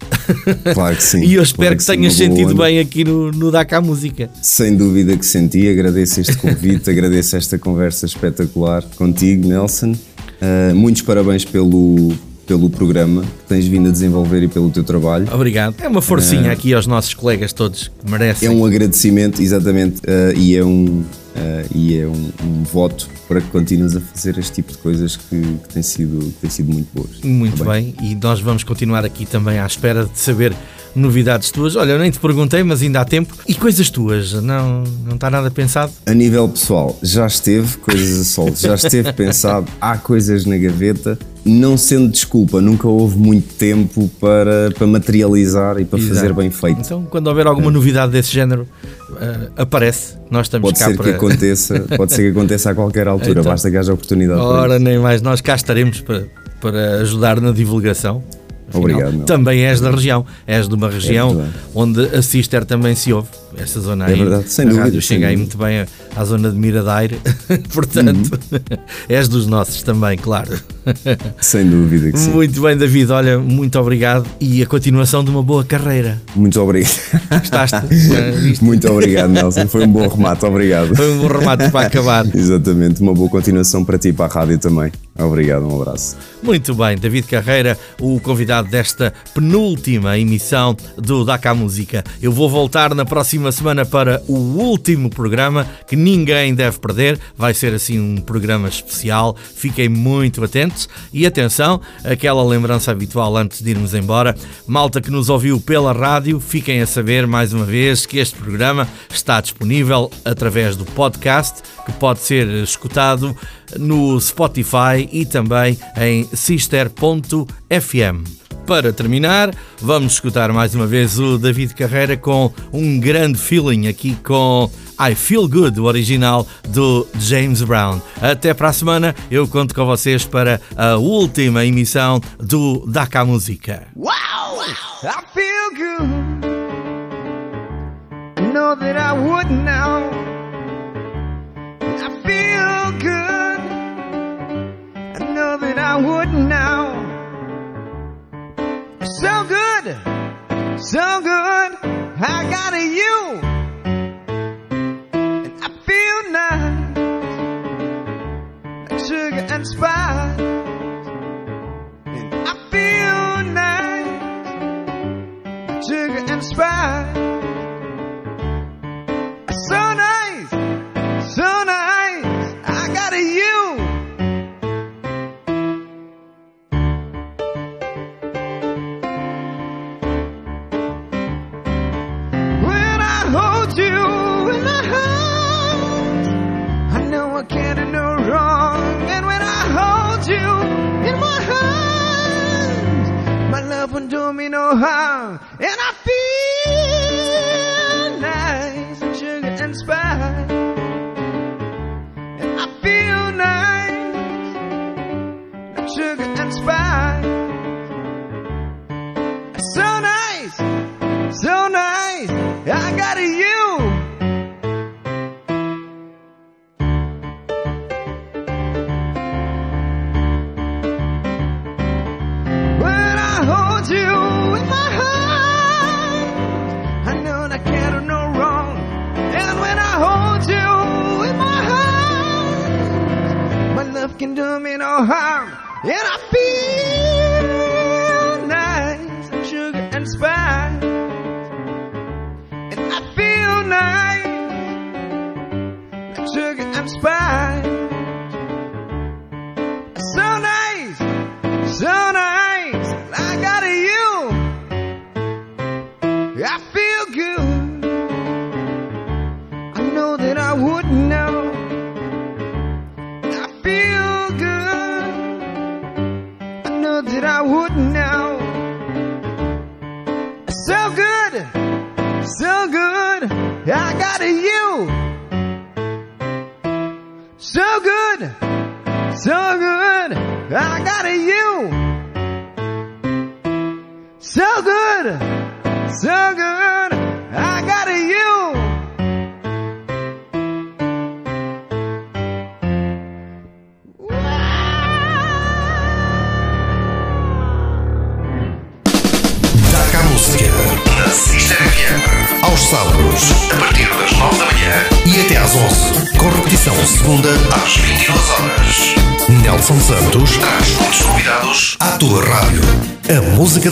Speaker 8: Claro que sim. (laughs)
Speaker 2: e eu espero
Speaker 8: Claro
Speaker 2: que
Speaker 8: sim,
Speaker 2: tenhas sentido bem aqui no, no Daca Música.
Speaker 8: Sem dúvida que senti, agradeço este convite, (laughs) agradeço esta conversa espetacular contigo, Nelson. Uh, muitos parabéns pelo, pelo programa que tens vindo a desenvolver e pelo teu trabalho.
Speaker 2: Obrigado. É uma forcinha aqui aos nossos colegas todos que merecem.
Speaker 8: É um agradecimento, exatamente, uh, e é um, uh, e é um, um voto para que continues a fazer este tipo de coisas que, que têm, sido, que têm sido muito boas.
Speaker 2: Muito
Speaker 8: Tá
Speaker 2: bem. e nós vamos continuar aqui também à espera de saber novidades tuas. Olha, eu nem te perguntei, mas ainda há tempo. E coisas tuas? Não, não está nada pensado?
Speaker 8: A nível pessoal, já esteve coisas a solto, já esteve (laughs) pensado, há coisas na gaveta, não sendo desculpa, nunca houve muito tempo para, para materializar e para
Speaker 2: Exato.
Speaker 8: fazer bem feito.
Speaker 2: Então, quando houver alguma novidade desse género, eh, aparece. Nós estamos
Speaker 8: Pode
Speaker 2: cá
Speaker 8: ser
Speaker 2: para.
Speaker 8: que aconteça, pode ser que aconteça a qualquer altura,
Speaker 2: Então.
Speaker 8: basta que haja oportunidade
Speaker 2: Ora, nem mais. Nós cá estaremos para, para ajudar na divulgação.
Speaker 8: Obrigado, meu.
Speaker 2: Também és da região, és de uma região
Speaker 8: verdade.
Speaker 2: onde a Sister também se ouve. Essa zona
Speaker 8: É
Speaker 2: aí.
Speaker 8: verdade, sem dúvida,
Speaker 2: rádio
Speaker 8: sem
Speaker 2: chega aí
Speaker 8: dúvida.
Speaker 2: muito bem à zona de Miradeiro, (laughs) portanto,
Speaker 8: Uhum.
Speaker 2: és dos nossos também, claro.
Speaker 8: Sem dúvida que sim.
Speaker 2: Muito bem, David, olha, muito obrigado e a continuação de uma boa carreira.
Speaker 8: Muito obrigado.
Speaker 2: Gostaste? (laughs)
Speaker 8: Muito obrigado, Nelson. Foi um bom remate, obrigado.
Speaker 2: Foi um bom remate para acabar. (laughs)
Speaker 8: Exatamente, uma boa continuação para ti e para a rádio também. Obrigado, um abraço.
Speaker 2: Muito bem, David Carreira, o convidado desta penúltima emissão do Daca Música. Eu vou voltar na próxima semana para o último programa que ninguém deve perder. Vai ser assim um programa especial. Fiquem muito atentos e atenção, aquela lembrança habitual antes de irmos embora. Malta que nos ouviu pela rádio, fiquem a saber mais uma vez que este programa está disponível através do podcast que pode ser escutado no Spotify e também em sister.fm. Para terminar, vamos escutar mais uma vez o David Carreira com um grande feeling aqui com I Feel Good, o original do James Brown. Até para a semana, eu conto com vocês para a última emissão do Daca Música.
Speaker 7: Wow! I feel good. Know that I would now. I feel good. I know that I would now. So good, so good.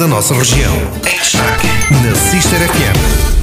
Speaker 1: Da nossa região. Em destaque na Sister FM.